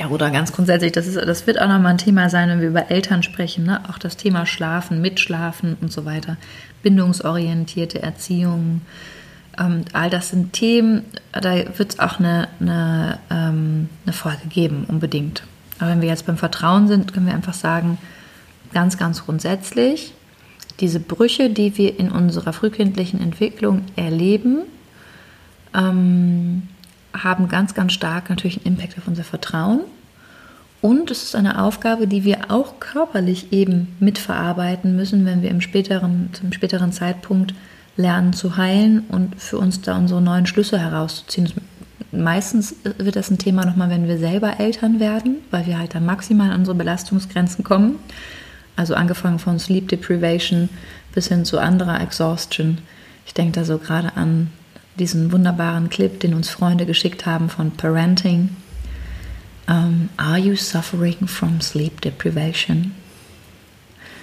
Ja, oder ganz grundsätzlich, das, ist, das wird auch nochmal ein Thema sein, wenn wir über Eltern sprechen. Ne? Auch das Thema Schlafen, Mitschlafen und so weiter. Bindungsorientierte Erziehung. Ähm, all das sind Themen, da wird es auch eine, eine, ähm, eine Folge geben, unbedingt. Aber wenn wir jetzt beim Vertrauen sind, können wir einfach sagen, ganz, ganz grundsätzlich, diese Brüche, die wir in unserer frühkindlichen Entwicklung erleben, ähm, haben ganz, ganz stark natürlich einen Impact auf unser Vertrauen. Und es ist eine Aufgabe, die wir auch körperlich eben mitverarbeiten müssen, wenn wir im späteren, zum späteren Zeitpunkt lernen zu heilen und für uns da unsere neuen Schlüsse herauszuziehen. Meistens wird das ein Thema nochmal, wenn wir selber Eltern werden, weil wir halt dann maximal an unsere Belastungsgrenzen kommen. Also angefangen von Sleep Deprivation bis hin zu anderer Exhaustion. Ich denke da so gerade an diesen wunderbaren Clip, den uns Freunde geschickt haben von Parenting. Um, are you suffering from sleep deprivation?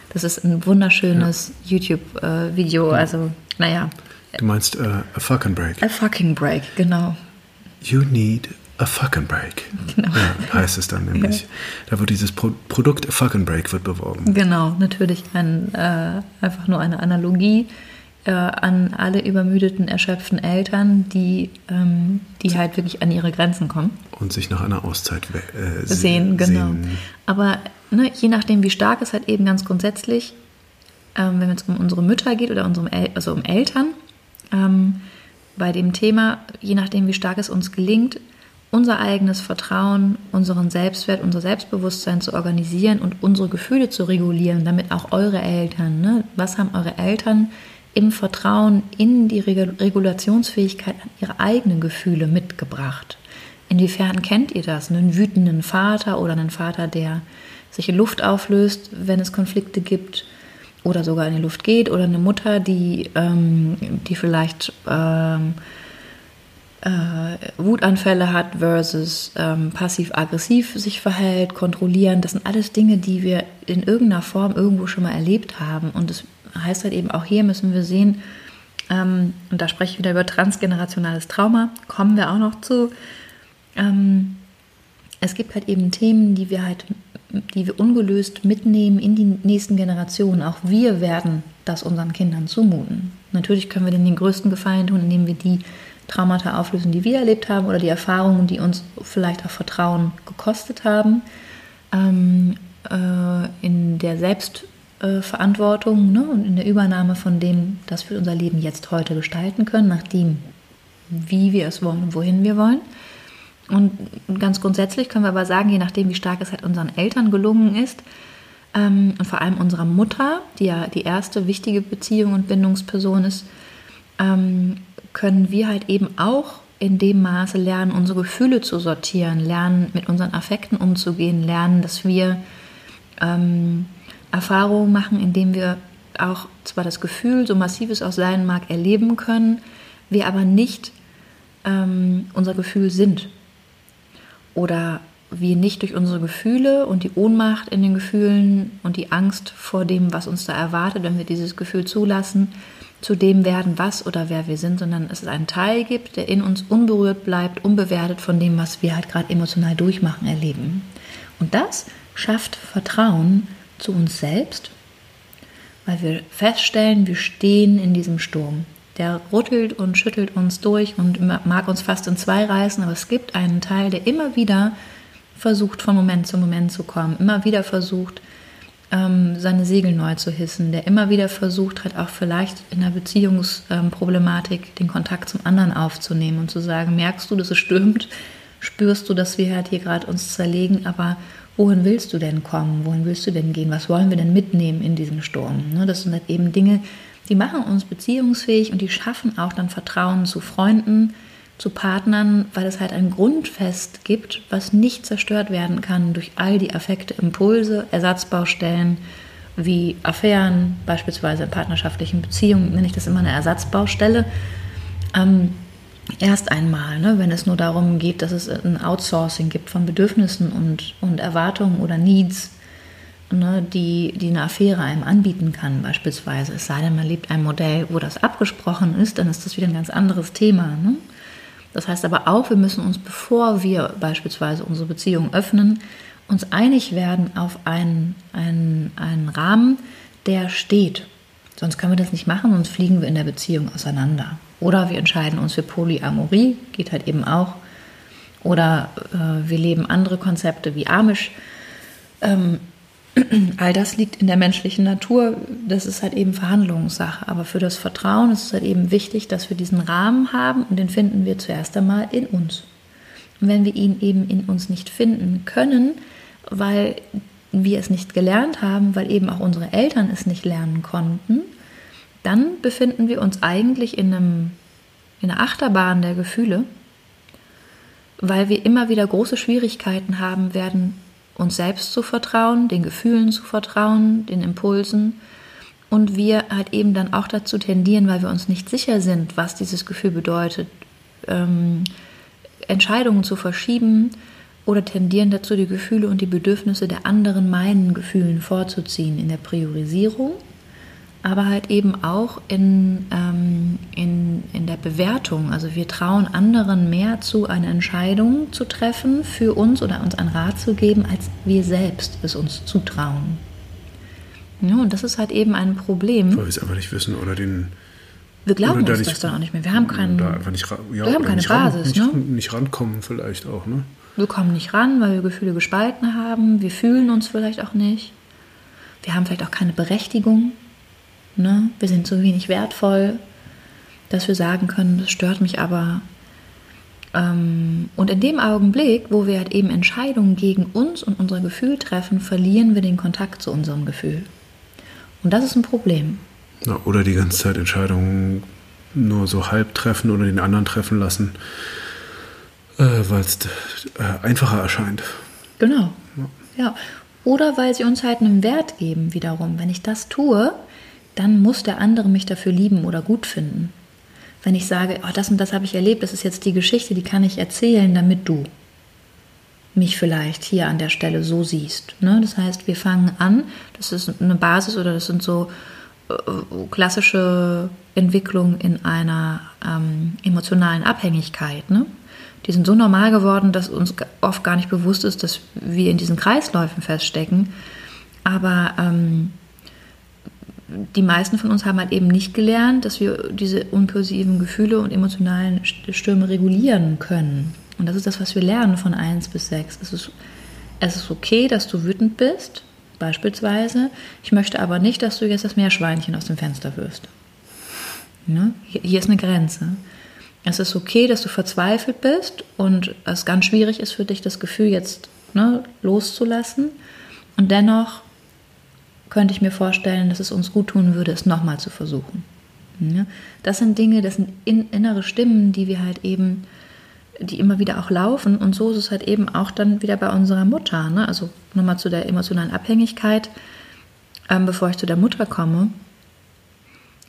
Das ist ein wunderschönes ja. YouTube-Video. Äh, also, naja. Du meinst uh, a fucking break? A fucking break, genau. You need a fucking break. Genau. Ja, heißt es dann nämlich. Ja. Da wird dieses Pro Produkt a fucking break wird beworben. Genau, natürlich ein, äh, einfach nur eine Analogie äh, an alle übermüdeten, erschöpften Eltern, die, ähm, die halt wirklich an ihre Grenzen kommen. Und sich nach einer Auszeit äh, sehen. Genau. Sehen. Aber ne, je nachdem, wie stark es halt eben ganz grundsätzlich, ähm, wenn es um unsere Mütter geht oder unserem El also um Eltern, ähm, bei dem Thema, je nachdem, wie stark es uns gelingt, unser eigenes Vertrauen, unseren Selbstwert, unser Selbstbewusstsein zu organisieren und unsere Gefühle zu regulieren, damit auch eure Eltern, ne, was haben eure Eltern im Vertrauen in die Regulationsfähigkeit an ihre eigenen Gefühle mitgebracht? Inwiefern kennt ihr das? Einen wütenden Vater oder einen Vater, der sich in Luft auflöst, wenn es Konflikte gibt oder sogar in die Luft geht oder eine Mutter, die, ähm, die vielleicht ähm, äh, Wutanfälle hat versus ähm, passiv-aggressiv sich verhält, kontrollieren. Das sind alles Dinge, die wir in irgendeiner Form irgendwo schon mal erlebt haben. Und das heißt halt eben auch hier müssen wir sehen, ähm, und da spreche ich wieder über transgenerationales Trauma, kommen wir auch noch zu. Ähm, es gibt halt eben Themen, die wir halt die wir ungelöst mitnehmen in die nächsten Generationen. Auch wir werden das unseren Kindern zumuten. Natürlich können wir denen den größten Gefallen tun, indem wir die Traumata auflösen, die wir erlebt haben oder die Erfahrungen, die uns vielleicht auch Vertrauen gekostet haben. Ähm, äh, in der Selbstverantwortung ne, und in der Übernahme von dem, dass wir unser Leben jetzt heute gestalten können, nach dem, wie wir es wollen und wohin wir wollen. Und ganz grundsätzlich können wir aber sagen, je nachdem, wie stark es halt unseren Eltern gelungen ist, ähm, und vor allem unserer Mutter, die ja die erste wichtige Beziehung und Bindungsperson ist, ähm, können wir halt eben auch in dem Maße lernen, unsere Gefühle zu sortieren, lernen, mit unseren Affekten umzugehen, lernen, dass wir ähm, Erfahrungen machen, indem wir auch zwar das Gefühl, so massiv es auch sein mag, erleben können, wir aber nicht ähm, unser Gefühl sind. Oder wir nicht durch unsere Gefühle und die Ohnmacht in den Gefühlen und die Angst vor dem, was uns da erwartet, wenn wir dieses Gefühl zulassen, zu dem werden, was oder wer wir sind, sondern es einen Teil gibt, der in uns unberührt bleibt, unbewertet von dem, was wir halt gerade emotional durchmachen, erleben. Und das schafft Vertrauen zu uns selbst, weil wir feststellen, wir stehen in diesem Sturm. Der rüttelt und schüttelt uns durch und mag uns fast in zwei reißen, aber es gibt einen Teil, der immer wieder versucht, von Moment zu Moment zu kommen, immer wieder versucht, ähm, seine Segel neu zu hissen, der immer wieder versucht hat, auch vielleicht in einer Beziehungsproblematik den Kontakt zum anderen aufzunehmen und zu sagen, merkst du, dass es stürmt, spürst du, dass wir halt hier gerade uns zerlegen, aber wohin willst du denn kommen, wohin willst du denn gehen, was wollen wir denn mitnehmen in diesem Sturm? Ne, das sind halt eben Dinge, die machen uns beziehungsfähig und die schaffen auch dann Vertrauen zu Freunden, zu Partnern, weil es halt ein Grundfest gibt, was nicht zerstört werden kann durch all die Affekte, Impulse, Ersatzbaustellen wie Affären, beispielsweise in partnerschaftlichen Beziehungen, nenne ich das immer eine Ersatzbaustelle. Ähm, erst einmal, ne, wenn es nur darum geht, dass es ein Outsourcing gibt von Bedürfnissen und, und Erwartungen oder Needs, ne, die, die eine Affäre einem anbieten kann, beispielsweise. Es sei denn, man lebt ein Modell, wo das abgesprochen ist, dann ist das wieder ein ganz anderes Thema. Ne? Das heißt aber auch, wir müssen uns, bevor wir beispielsweise unsere Beziehung öffnen, uns einig werden auf einen, einen, einen Rahmen, der steht. Sonst können wir das nicht machen, sonst fliegen wir in der Beziehung auseinander. Oder wir entscheiden uns für Polyamorie, geht halt eben auch. Oder äh, wir leben andere Konzepte wie Amish. Ähm, <clears throat> all das liegt in der menschlichen Natur. Das ist halt eben Verhandlungssache. Aber für das Vertrauen ist es halt eben wichtig, dass wir diesen Rahmen haben und den finden wir zuerst einmal in uns. Und wenn wir ihn eben in uns nicht finden können, weil wir es nicht gelernt haben, weil eben auch unsere Eltern es nicht lernen konnten, dann befinden wir uns eigentlich in, einem, in einer Achterbahn der Gefühle, weil wir immer wieder große Schwierigkeiten haben werden, uns selbst zu vertrauen, den Gefühlen zu vertrauen, den Impulsen. Und wir halt eben dann auch dazu tendieren, weil wir uns nicht sicher sind, was dieses Gefühl bedeutet, ähm, Entscheidungen zu verschieben oder tendieren dazu, die Gefühle und die Bedürfnisse der anderen meinen Gefühlen vorzuziehen in der Priorisierung aber halt eben auch in, ähm, in, in der Bewertung. Also wir trauen anderen mehr zu, eine Entscheidung zu treffen für uns oder uns einen Rat zu geben, als wir selbst es uns zutrauen. Ja, und das ist halt eben ein Problem. Weil wir es einfach nicht wissen oder den. Wir glauben uns nicht, das dann auch nicht mehr. Wir haben, keinen, nicht, ja, wir haben keine nicht Basis. Ran, ne? nicht, nicht rankommen vielleicht auch. Ne? Wir kommen nicht ran, weil wir Gefühle gespalten haben. Wir fühlen uns vielleicht auch nicht. Wir haben vielleicht auch keine Berechtigung. Ne? Wir sind so wenig wertvoll, dass wir sagen können, das stört mich aber. Ähm, und in dem Augenblick, wo wir halt eben Entscheidungen gegen uns und unser Gefühl treffen, verlieren wir den Kontakt zu unserem Gefühl. Und das ist ein Problem. Na, oder die ganze Zeit Entscheidungen nur so halb treffen oder den anderen treffen lassen, äh, weil es äh, einfacher erscheint. Genau. Ja. ja. Oder weil sie uns halt einen Wert geben, wiederum. Wenn ich das tue, dann muss der andere mich dafür lieben oder gut finden. Wenn ich sage, oh, das und das habe ich erlebt, das ist jetzt die Geschichte, die kann ich erzählen, damit du mich vielleicht hier an der Stelle so siehst. Ne? Das heißt, wir fangen an, das ist eine Basis oder das sind so äh, klassische Entwicklungen in einer ähm, emotionalen Abhängigkeit. Ne? Die sind so normal geworden, dass uns oft gar nicht bewusst ist, dass wir in diesen Kreisläufen feststecken. Aber ähm, die meisten von uns haben halt eben nicht gelernt, dass wir diese impulsiven Gefühle und emotionalen Stürme regulieren können. Und das ist das, was wir lernen von 1 bis 6. Es ist, es ist okay, dass du wütend bist, beispielsweise. Ich möchte aber nicht, dass du jetzt das Meerschweinchen aus dem Fenster wirfst. Ne? Hier ist eine Grenze. Es ist okay, dass du verzweifelt bist und es ganz schwierig ist für dich, das Gefühl jetzt ne, loszulassen. Und dennoch könnte ich mir vorstellen, dass es uns gut tun würde, es nochmal zu versuchen. Das sind Dinge, das sind in, innere Stimmen, die wir halt eben, die immer wieder auch laufen. Und so ist es halt eben auch dann wieder bei unserer Mutter. Ne? Also nochmal zu der emotionalen Abhängigkeit, ähm, bevor ich zu der Mutter komme.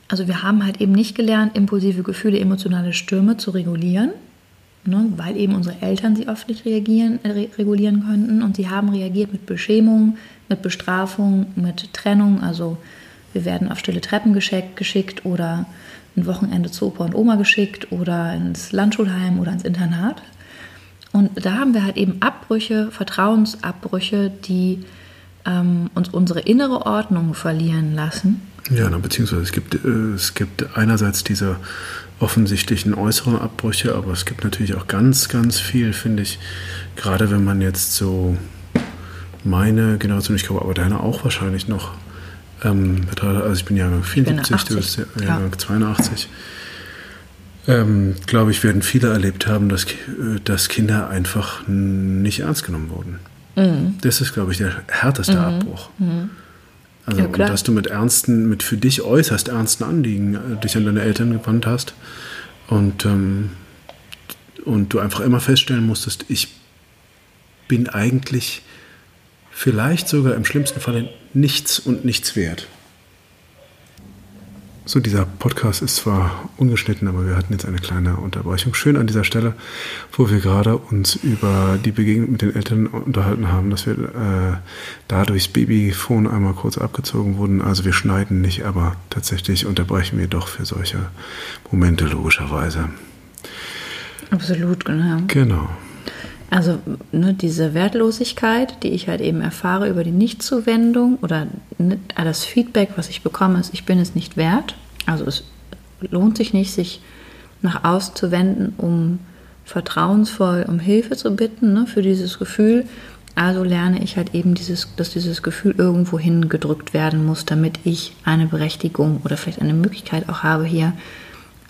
Also wir haben halt eben nicht gelernt, impulsive Gefühle, emotionale Stürme zu regulieren. Ne, weil eben unsere Eltern sie oft nicht reagieren, äh, regulieren könnten und sie haben reagiert mit Beschämung, mit Bestrafung, mit Trennung. Also wir werden auf stille Treppen geschickt, geschickt oder ein Wochenende zu Opa und Oma geschickt oder ins Landschulheim oder ins Internat. Und da haben wir halt eben Abbrüche, Vertrauensabbrüche, die ähm, uns unsere innere Ordnung verlieren lassen. Ja, na, beziehungsweise es gibt, äh, es gibt einerseits diese offensichtlichen äußeren Abbrüche, aber es gibt natürlich auch ganz, ganz viel, finde ich, gerade wenn man jetzt so meine Generation, ich glaube aber deine auch wahrscheinlich noch, ähm, also ich bin Jahrgang 74, du bist Jahrgang ja. 82, ähm, glaube ich, werden viele erlebt haben, dass, dass Kinder einfach nicht ernst genommen wurden. Mhm. Das ist, glaube ich, der härteste mhm. Abbruch. Mhm. Also, ja, dass du mit ernsten, mit für dich äußerst ernsten Anliegen äh, dich an deine Eltern gewandt hast und, ähm, und du einfach immer feststellen musstest, ich bin eigentlich vielleicht sogar im schlimmsten Fall nichts und nichts wert. So, dieser Podcast ist zwar ungeschnitten, aber wir hatten jetzt eine kleine Unterbrechung. Schön an dieser Stelle, wo wir gerade uns über die Begegnung mit den Eltern unterhalten haben, dass wir äh, da durchs Babyphone einmal kurz abgezogen wurden. Also wir schneiden nicht, aber tatsächlich unterbrechen wir doch für solche Momente logischerweise. Absolut, genau. Genau. Also ne, diese Wertlosigkeit, die ich halt eben erfahre über die Nichtzuwendung oder ne, das Feedback, was ich bekomme, ist, ich bin es nicht wert. Also es lohnt sich nicht, sich nach außen zu wenden, um vertrauensvoll um Hilfe zu bitten ne, für dieses Gefühl. Also lerne ich halt eben, dieses, dass dieses Gefühl irgendwo hingedrückt werden muss, damit ich eine Berechtigung oder vielleicht eine Möglichkeit auch habe, hier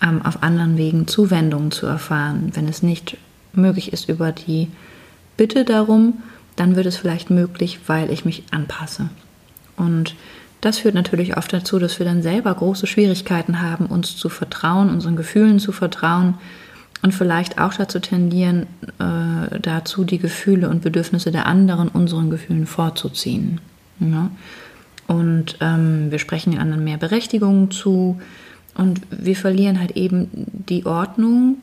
ähm, auf anderen Wegen Zuwendungen zu erfahren. Wenn es nicht möglich ist über die Bitte darum, dann wird es vielleicht möglich, weil ich mich anpasse. Und das führt natürlich oft dazu, dass wir dann selber große Schwierigkeiten haben, uns zu vertrauen, unseren Gefühlen zu vertrauen und vielleicht auch dazu tendieren, äh, dazu die Gefühle und Bedürfnisse der anderen unseren Gefühlen vorzuziehen. Ja? Und ähm, wir sprechen den anderen mehr Berechtigungen zu und wir verlieren halt eben die Ordnung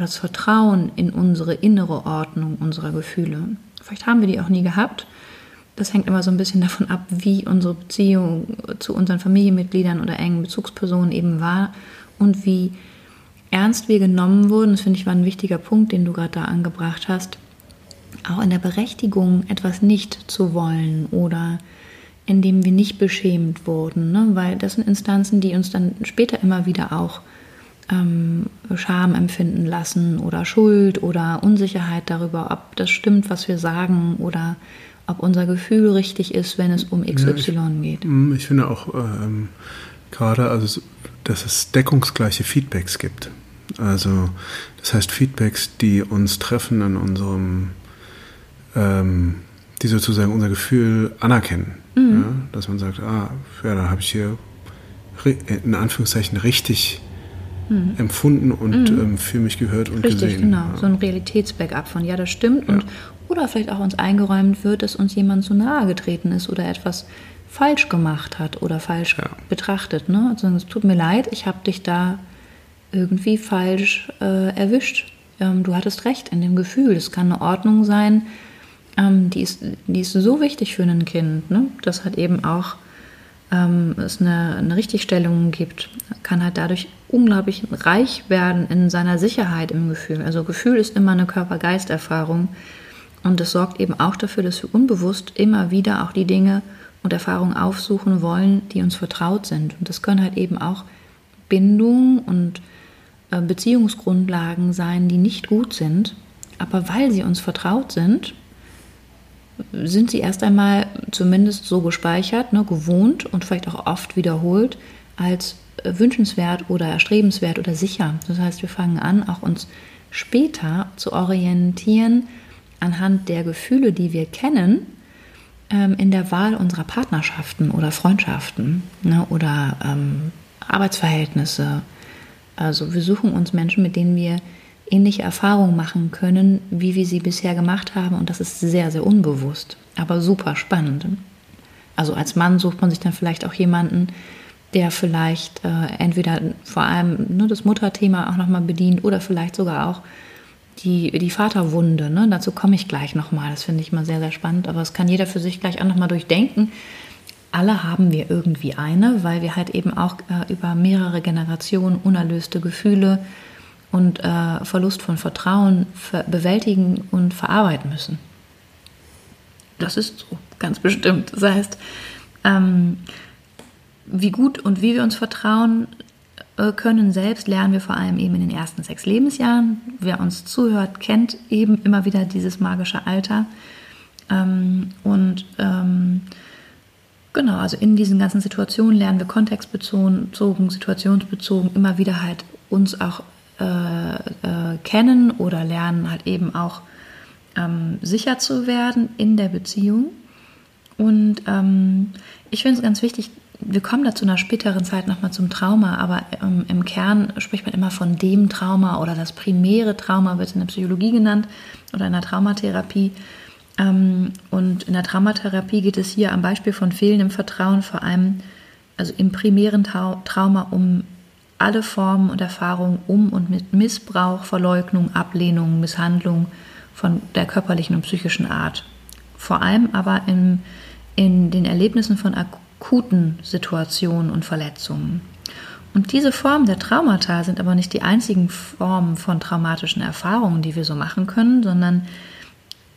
oder das Vertrauen in unsere innere Ordnung unserer Gefühle. Vielleicht haben wir die auch nie gehabt. Das hängt immer so ein bisschen davon ab, wie unsere Beziehung zu unseren Familienmitgliedern oder engen Bezugspersonen eben war und wie ernst wir genommen wurden. Das finde ich war ein wichtiger Punkt, den du gerade da angebracht hast. Auch in der Berechtigung, etwas nicht zu wollen oder indem wir nicht beschämt wurden, ne? weil das sind Instanzen, die uns dann später immer wieder auch ähm, Scham empfinden lassen oder Schuld oder Unsicherheit darüber, ob das stimmt, was wir sagen oder ob unser Gefühl richtig ist, wenn es um XY ja, ich, geht. Ich finde auch ähm, gerade, also, dass es deckungsgleiche Feedbacks gibt. Also das heißt Feedbacks, die uns treffen in unserem, ähm, die sozusagen unser Gefühl anerkennen. Mhm. Ja? Dass man sagt, ah, ja, da habe ich hier in Anführungszeichen richtig mhm. empfunden und mhm. ähm, für mich gehört und Richtig, gesehen. genau. Ja. So ein Realitätsbackup von, ja, das stimmt. Ja. Und, oder vielleicht auch uns eingeräumt wird, dass uns jemand zu nahe getreten ist oder etwas falsch gemacht hat oder falsch ja. betrachtet. Ne? Also es tut mir leid, ich habe dich da irgendwie falsch äh, erwischt. Ähm, du hattest recht in dem Gefühl. Es kann eine Ordnung sein, ähm, die, ist, die ist so wichtig für ein Kind. Ne? Das hat eben auch ähm, es eine, eine Richtigstellung gibt, kann halt dadurch unglaublich reich werden in seiner Sicherheit im Gefühl. Also Gefühl ist immer eine Körper-Geist-Erfahrung und das sorgt eben auch dafür, dass wir unbewusst immer wieder auch die Dinge und Erfahrungen aufsuchen wollen, die uns vertraut sind. Und das können halt eben auch Bindungen und äh, Beziehungsgrundlagen sein, die nicht gut sind, aber weil sie uns vertraut sind, sind sie erst einmal zumindest so gespeichert, ne, gewohnt und vielleicht auch oft wiederholt als wünschenswert oder erstrebenswert oder sicher. Das heißt, wir fangen an, auch uns später zu orientieren anhand der Gefühle, die wir kennen, ähm, in der Wahl unserer Partnerschaften oder Freundschaften ne, oder ähm, Arbeitsverhältnisse. Also wir suchen uns Menschen, mit denen wir ähnliche Erfahrungen machen können, wie wir sie bisher gemacht haben. Und das ist sehr, sehr unbewusst, aber super spannend. Also als Mann sucht man sich dann vielleicht auch jemanden, der vielleicht äh, entweder vor allem ne, das Mutterthema auch nochmal bedient oder vielleicht sogar auch die, die Vaterwunde. Ne? Dazu komme ich gleich nochmal. Das finde ich mal sehr, sehr spannend. Aber das kann jeder für sich gleich auch nochmal durchdenken. Alle haben wir irgendwie eine, weil wir halt eben auch äh, über mehrere Generationen unerlöste Gefühle und äh, Verlust von Vertrauen bewältigen und verarbeiten müssen. Das ist so, ganz bestimmt. Das heißt, ähm, wie gut und wie wir uns vertrauen äh, können selbst, lernen wir vor allem eben in den ersten sechs Lebensjahren. Wer uns zuhört, kennt eben immer wieder dieses magische Alter. Ähm, und ähm, genau, also in diesen ganzen Situationen lernen wir kontextbezogen, situationsbezogen immer wieder halt uns auch äh, äh, kennen oder lernen halt eben auch ähm, sicher zu werden in der Beziehung. Und ich finde es ganz wichtig, wir kommen da zu einer späteren Zeit nochmal zum Trauma, aber ähm, im Kern spricht man immer von dem Trauma oder das primäre Trauma wird in der Psychologie genannt oder in der Traumatherapie. Ähm, und in der Traumatherapie geht es hier am Beispiel von fehlendem Vertrauen vor allem, also im primären Trauma, um alle Formen und Erfahrungen um und mit Missbrauch, Verleugnung, Ablehnung, Misshandlung von der körperlichen und psychischen Art. Vor allem aber in, in den Erlebnissen von akuten Situationen und Verletzungen. Und diese Formen der Traumata sind aber nicht die einzigen Formen von traumatischen Erfahrungen, die wir so machen können, sondern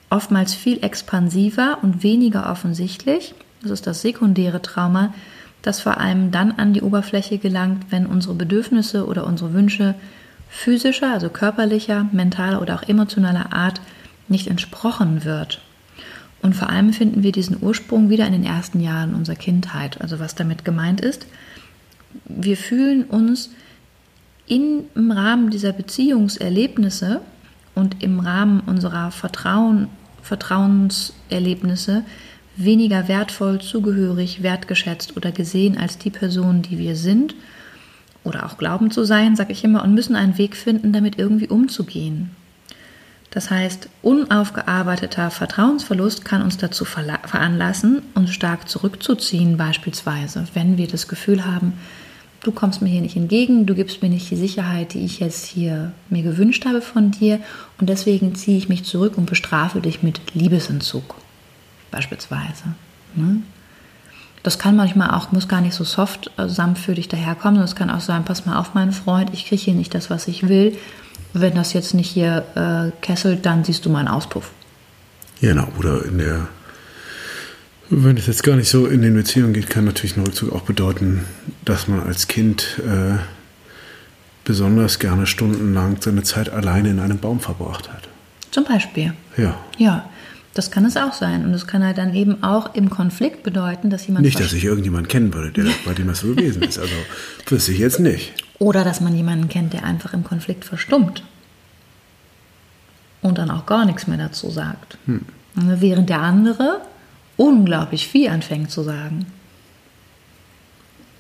oftmals viel expansiver und weniger offensichtlich. Das ist das sekundäre Trauma, das vor allem dann an die Oberfläche gelangt, wenn unsere Bedürfnisse oder unsere Wünsche physischer, also körperlicher, mentaler oder auch emotionaler Art nicht entsprochen wird. Und vor allem finden wir diesen Ursprung wieder in den ersten Jahren unserer Kindheit. Also was damit gemeint ist, wir fühlen uns im Rahmen dieser Beziehungserlebnisse und im Rahmen unserer Vertrauen, Vertrauenserlebnisse weniger wertvoll, zugehörig, wertgeschätzt oder gesehen als die Person, die wir sind oder auch glauben zu sein, sage ich immer, und müssen einen Weg finden, damit irgendwie umzugehen. Das heißt, unaufgearbeiteter Vertrauensverlust kann uns dazu veranlassen, uns stark zurückzuziehen, beispielsweise, wenn wir das Gefühl haben, du kommst mir hier nicht entgegen, du gibst mir nicht die Sicherheit, die ich jetzt hier mir gewünscht habe von dir und deswegen ziehe ich mich zurück und bestrafe dich mit Liebesentzug beispielsweise. Ne? Das kann manchmal auch, muss gar nicht so soft, äh, sanft für dich daherkommen. Es kann auch sein, pass mal auf, mein Freund, ich kriege hier nicht das, was ich will. Wenn das jetzt nicht hier äh, kesselt, dann siehst du meinen Auspuff. Genau, oder in der, wenn es jetzt gar nicht so in den Beziehungen geht, kann natürlich ein Rückzug auch bedeuten, dass man als Kind äh, besonders gerne stundenlang seine Zeit alleine in einem Baum verbracht hat. Zum Beispiel. Ja. Ja. Das kann es auch sein. Und es kann halt dann eben auch im Konflikt bedeuten, dass jemand. Nicht, dass ich irgendjemanden kennen würde, der, <laughs> bei dem das so gewesen ist. Also wüsste ich jetzt nicht. Oder dass man jemanden kennt, der einfach im Konflikt verstummt. Und dann auch gar nichts mehr dazu sagt. Hm. Während der andere unglaublich viel anfängt zu sagen.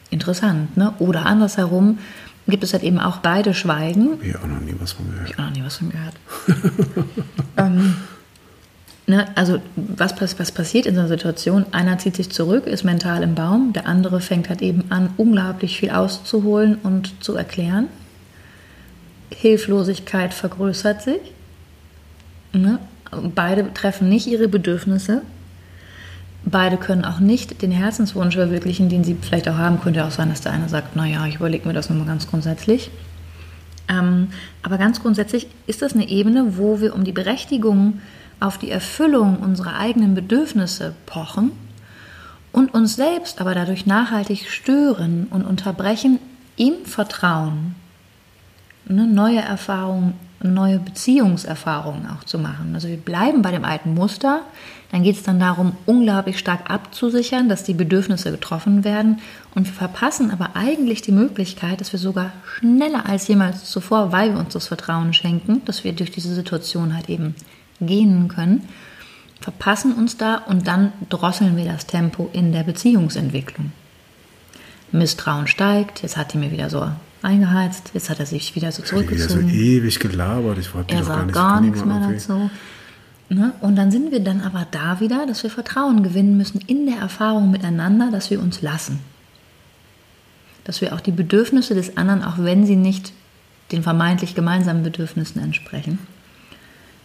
Interessant, ne? Oder andersherum gibt es halt eben auch beide Schweigen. Ich habe auch noch nie was von gehört. Ich habe noch nie was von gehört. <laughs> ähm, Ne, also was, was passiert in so einer Situation? Einer zieht sich zurück, ist mental im Baum, der andere fängt halt eben an, unglaublich viel auszuholen und zu erklären. Hilflosigkeit vergrößert sich. Ne? Beide treffen nicht ihre Bedürfnisse. Beide können auch nicht den Herzenswunsch verwirklichen, den sie vielleicht auch haben. Könnte auch sein, dass der eine sagt, naja, ich überlege mir das nochmal ganz grundsätzlich. Ähm, aber ganz grundsätzlich ist das eine Ebene, wo wir um die Berechtigung auf die Erfüllung unserer eigenen Bedürfnisse pochen und uns selbst aber dadurch nachhaltig stören und unterbrechen im Vertrauen, ne, neue Erfahrungen, neue Beziehungserfahrungen auch zu machen. Also wir bleiben bei dem alten Muster, dann geht es dann darum, unglaublich stark abzusichern, dass die Bedürfnisse getroffen werden und wir verpassen aber eigentlich die Möglichkeit, dass wir sogar schneller als jemals zuvor, weil wir uns das Vertrauen schenken, dass wir durch diese Situation halt eben gehen können, verpassen uns da und dann drosseln wir das Tempo in der Beziehungsentwicklung. Misstrauen steigt, jetzt hat die mir wieder so eingeheizt, jetzt hat er sich wieder so zurückgezogen. Wieder so ewig gelabert, ich wollte Er sagt gar nichts mehr dazu. Ne? Und dann sind wir dann aber da wieder, dass wir Vertrauen gewinnen müssen in der Erfahrung miteinander, dass wir uns lassen. Dass wir auch die Bedürfnisse des anderen, auch wenn sie nicht den vermeintlich gemeinsamen Bedürfnissen entsprechen,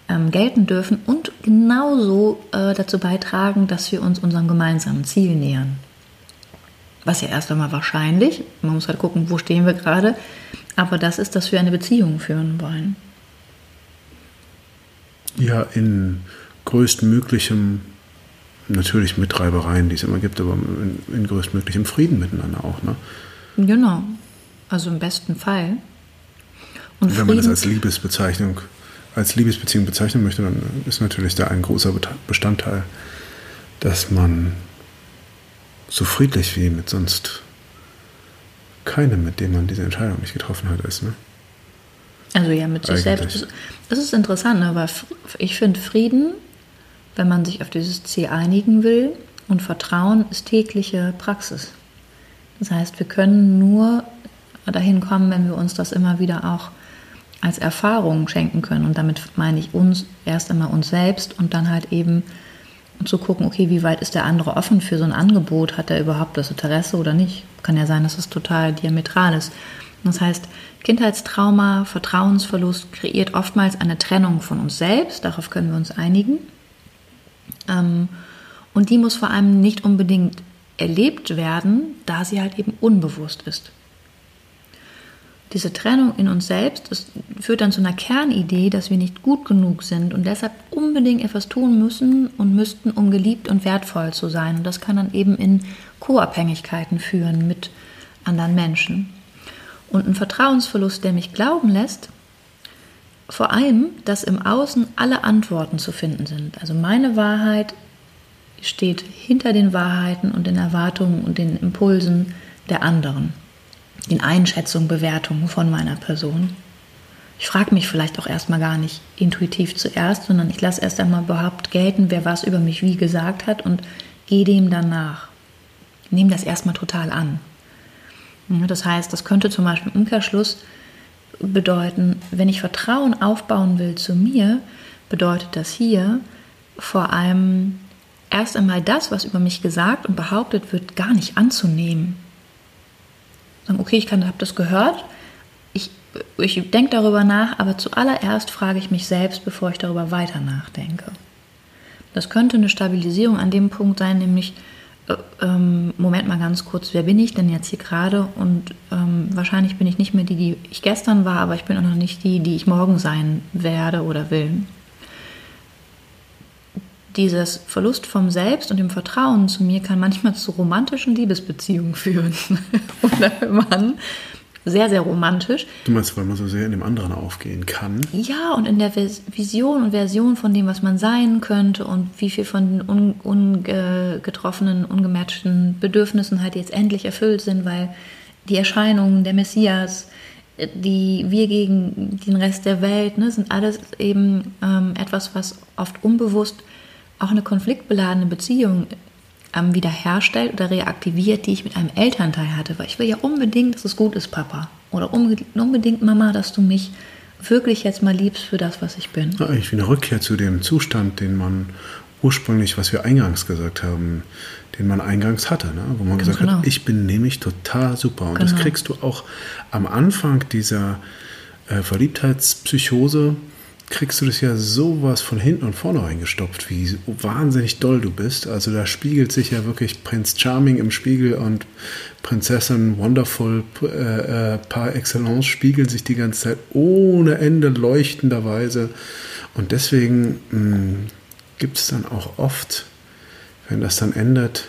ähm, gelten dürfen und genauso äh, dazu beitragen, dass wir uns unserem gemeinsamen Ziel nähern. Was ja erst einmal wahrscheinlich, man muss halt gucken, wo stehen wir gerade, aber das ist, dass wir eine Beziehung führen wollen. Ja, in größtmöglichem, natürlich mit Reibereien, die es immer gibt, aber in, in größtmöglichem Frieden miteinander auch. Ne? Genau, also im besten Fall. Und wenn man das als Liebesbezeichnung, als Liebesbeziehung bezeichnen möchte, dann ist natürlich da ein großer Bestandteil, dass man so friedlich wie mit sonst keinem, mit dem man diese Entscheidung nicht getroffen hat, ist. Ne? Also ja, mit sich Eigentlich. selbst. Das ist interessant, aber ne? ich finde Frieden, wenn man sich auf dieses Ziel einigen will, und Vertrauen ist tägliche Praxis. Das heißt, wir können nur dahin kommen, wenn wir uns das immer wieder auch als Erfahrung schenken können. Und damit meine ich uns erst einmal uns selbst und dann halt eben zu gucken, okay, wie weit ist der andere offen für so ein Angebot? Hat er überhaupt das Interesse oder nicht? Kann ja sein, dass es total diametral ist. Das heißt, Kindheitstrauma, Vertrauensverlust kreiert oftmals eine Trennung von uns selbst, darauf können wir uns einigen. Ähm, und die muss vor allem nicht unbedingt erlebt werden, da sie halt eben unbewusst ist diese Trennung in uns selbst, das führt dann zu einer Kernidee, dass wir nicht gut genug sind und deshalb unbedingt etwas tun müssen und müssten, um geliebt und wertvoll zu sein. Und das kann dann eben in Co-Abhängigkeiten führen mit anderen Menschen. Und ein Vertrauensverlust, der mich glauben lässt, vor allem, dass im Außen alle Antworten zu finden sind. Also meine Wahrheit steht hinter den Wahrheiten und den Erwartungen und den Impulsen der anderen den Einschätzungen, Bewertungen von meiner Person. Ich frage mich vielleicht auch erstmal gar nicht intuitiv zuerst, sondern ich lasse erst einmal überhaupt gelten, wer was über mich wie gesagt hat und gehe dem dann nach. Nehme das erstmal total an. Das heißt, das könnte zum Beispiel im Umkehrschluss bedeuten, wenn ich Vertrauen aufbauen will zu mir, bedeutet das hier vor allem erst einmal das, was über mich gesagt und behauptet wird, gar nicht anzunehmen sagen, okay, ich habe das gehört, ich, ich denke darüber nach, aber zuallererst frage ich mich selbst, bevor ich darüber weiter nachdenke. Das könnte eine Stabilisierung an dem Punkt sein, nämlich, äh, ähm, Moment mal ganz kurz, wer bin ich denn jetzt hier gerade? Und ähm, wahrscheinlich bin ich nicht mehr die, die ich gestern war, aber ich bin auch noch nicht die, die ich morgen sein werde oder will dieses Verlust vom Selbst und dem Vertrauen zu mir kann manchmal zu romantischen Liebesbeziehungen führen. <laughs> Oder man sehr, sehr romantisch. Du meinst, weil man so sehr in dem anderen aufgehen kann? Ja, und in der Vision und Version von dem, was man sein könnte und wie viel von den ungetroffenen, un ungematchten Bedürfnissen halt jetzt endlich erfüllt sind, weil die Erscheinungen der Messias, die wir gegen den Rest der Welt, ne, sind alles eben ähm, etwas, was oft unbewusst auch eine konfliktbeladene Beziehung ähm, wiederherstellt oder reaktiviert, die ich mit einem Elternteil hatte. Weil ich will ja unbedingt, dass es gut ist, Papa. Oder unbedingt, Mama, dass du mich wirklich jetzt mal liebst für das, was ich bin. Ja, eigentlich wie eine Rückkehr zu dem Zustand, den man ursprünglich, was wir eingangs gesagt haben, den man eingangs hatte, ne? wo man Ganz gesagt genau. hat, ich bin nämlich total super. Und genau. das kriegst du auch am Anfang dieser äh, Verliebtheitspsychose kriegst du das ja sowas von hinten und vorne reingestopft, wie wahnsinnig doll du bist. Also da spiegelt sich ja wirklich Prinz Charming im Spiegel und Prinzessin Wonderful äh, äh, par excellence spiegeln sich die ganze Zeit ohne Ende leuchtenderweise. Und deswegen hm, gibt es dann auch oft, wenn das dann endet,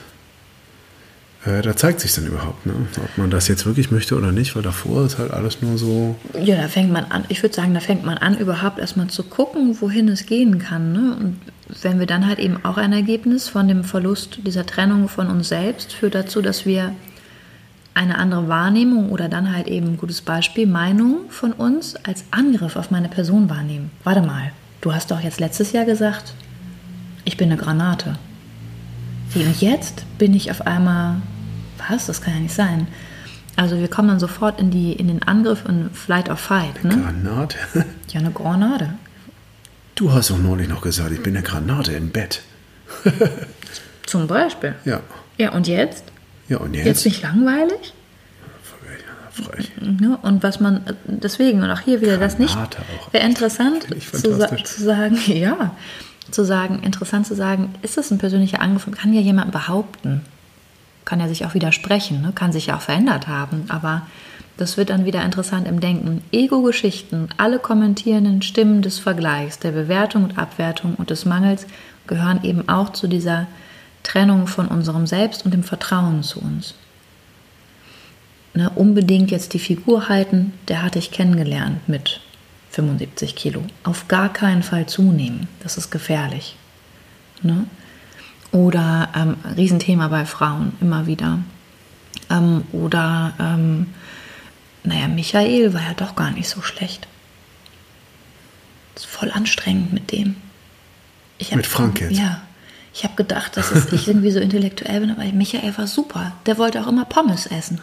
äh, da zeigt sich dann überhaupt, ne? ob man das jetzt wirklich möchte oder nicht, weil davor ist halt alles nur so. Ja, da fängt man an, ich würde sagen, da fängt man an, überhaupt erstmal zu gucken, wohin es gehen kann. Ne? Und wenn wir dann halt eben auch ein Ergebnis von dem Verlust dieser Trennung von uns selbst führt dazu, dass wir eine andere Wahrnehmung oder dann halt eben gutes Beispiel, Meinung von uns als Angriff auf meine Person wahrnehmen. Warte mal, du hast doch jetzt letztes Jahr gesagt, ich bin eine Granate. Und jetzt bin ich auf einmal, was? Das kann ja nicht sein. Also wir kommen dann sofort in, die, in den Angriff in Flight or Fight. Ne? Granate? Ja, eine Granate. Du hast doch neulich noch gesagt, ich bin eine Granate im Bett. <laughs> Zum Beispiel? Ja. Ja, und jetzt? Ja, und jetzt? Jetzt nicht langweilig? Frech. Ne? Und was man, deswegen, und auch hier wieder das nicht, wäre interessant zu, zu, sagen, <laughs> ja, zu sagen, interessant zu sagen, ist das ein persönlicher Angriff? Kann ja jemand behaupten, kann ja sich auch widersprechen, ne? kann sich ja auch verändert haben, aber das wird dann wieder interessant im Denken. Ego-Geschichten, alle kommentierenden Stimmen des Vergleichs, der Bewertung und Abwertung und des Mangels gehören eben auch zu dieser Trennung von unserem Selbst und dem Vertrauen zu uns. Ne, unbedingt jetzt die Figur halten, der hatte ich kennengelernt mit 75 Kilo. Auf gar keinen Fall zunehmen, das ist gefährlich. Ne? Oder ähm, Riesenthema bei Frauen immer wieder. Ähm, oder, ähm, naja, Michael war ja doch gar nicht so schlecht. Ist voll anstrengend mit dem. Hab, mit Frank jetzt? Ja. Ich habe gedacht, dass ich <laughs> irgendwie so intellektuell bin, aber Michael war super. Der wollte auch immer Pommes essen.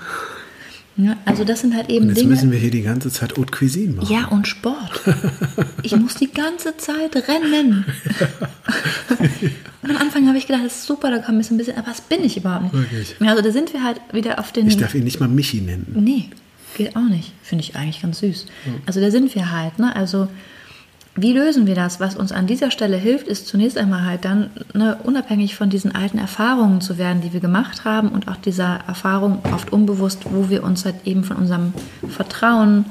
Ja, also das sind halt eben und jetzt Dinge. müssen wir hier die ganze Zeit Haute Cuisine machen. Ja, und Sport. Ich muss die ganze Zeit rennen. <laughs> und am Anfang habe ich gedacht, das ist super, da kommt ein bisschen, aber das bin ich überhaupt nicht. Wirklich? Also da sind wir halt wieder auf den... Ich darf ihn nicht mal Michi nennen. Nee, geht auch nicht. Finde ich eigentlich ganz süß. Also da sind wir halt, ne? Also wie lösen wir das? Was uns an dieser Stelle hilft, ist zunächst einmal halt dann ne, unabhängig von diesen alten Erfahrungen zu werden, die wir gemacht haben und auch dieser Erfahrung oft unbewusst, wo wir uns halt eben von unserem Vertrauen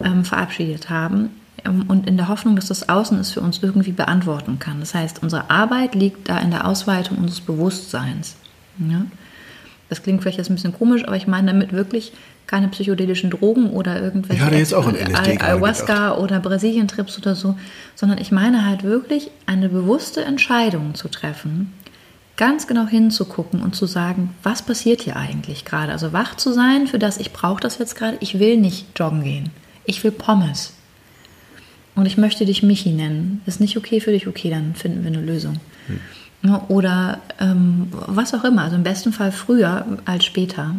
ähm, verabschiedet haben ähm, und in der Hoffnung, dass das Außen es für uns irgendwie beantworten kann. Das heißt, unsere Arbeit liegt da in der Ausweitung unseres Bewusstseins. Ja? Das klingt vielleicht jetzt ein bisschen komisch, aber ich meine damit wirklich keine psychedelischen Drogen oder irgendwelche ich hatte jetzt auch an LSD Ayahuasca oder Brasilien-Trips oder so, sondern ich meine halt wirklich eine bewusste Entscheidung zu treffen, ganz genau hinzugucken und zu sagen, was passiert hier eigentlich gerade? Also wach zu sein für das, ich brauche das jetzt gerade, ich will nicht joggen gehen, ich will Pommes. Und ich möchte dich Michi nennen. Ist nicht okay für dich? Okay, dann finden wir eine Lösung. Hm. Oder ähm, was auch immer. Also im besten Fall früher als später.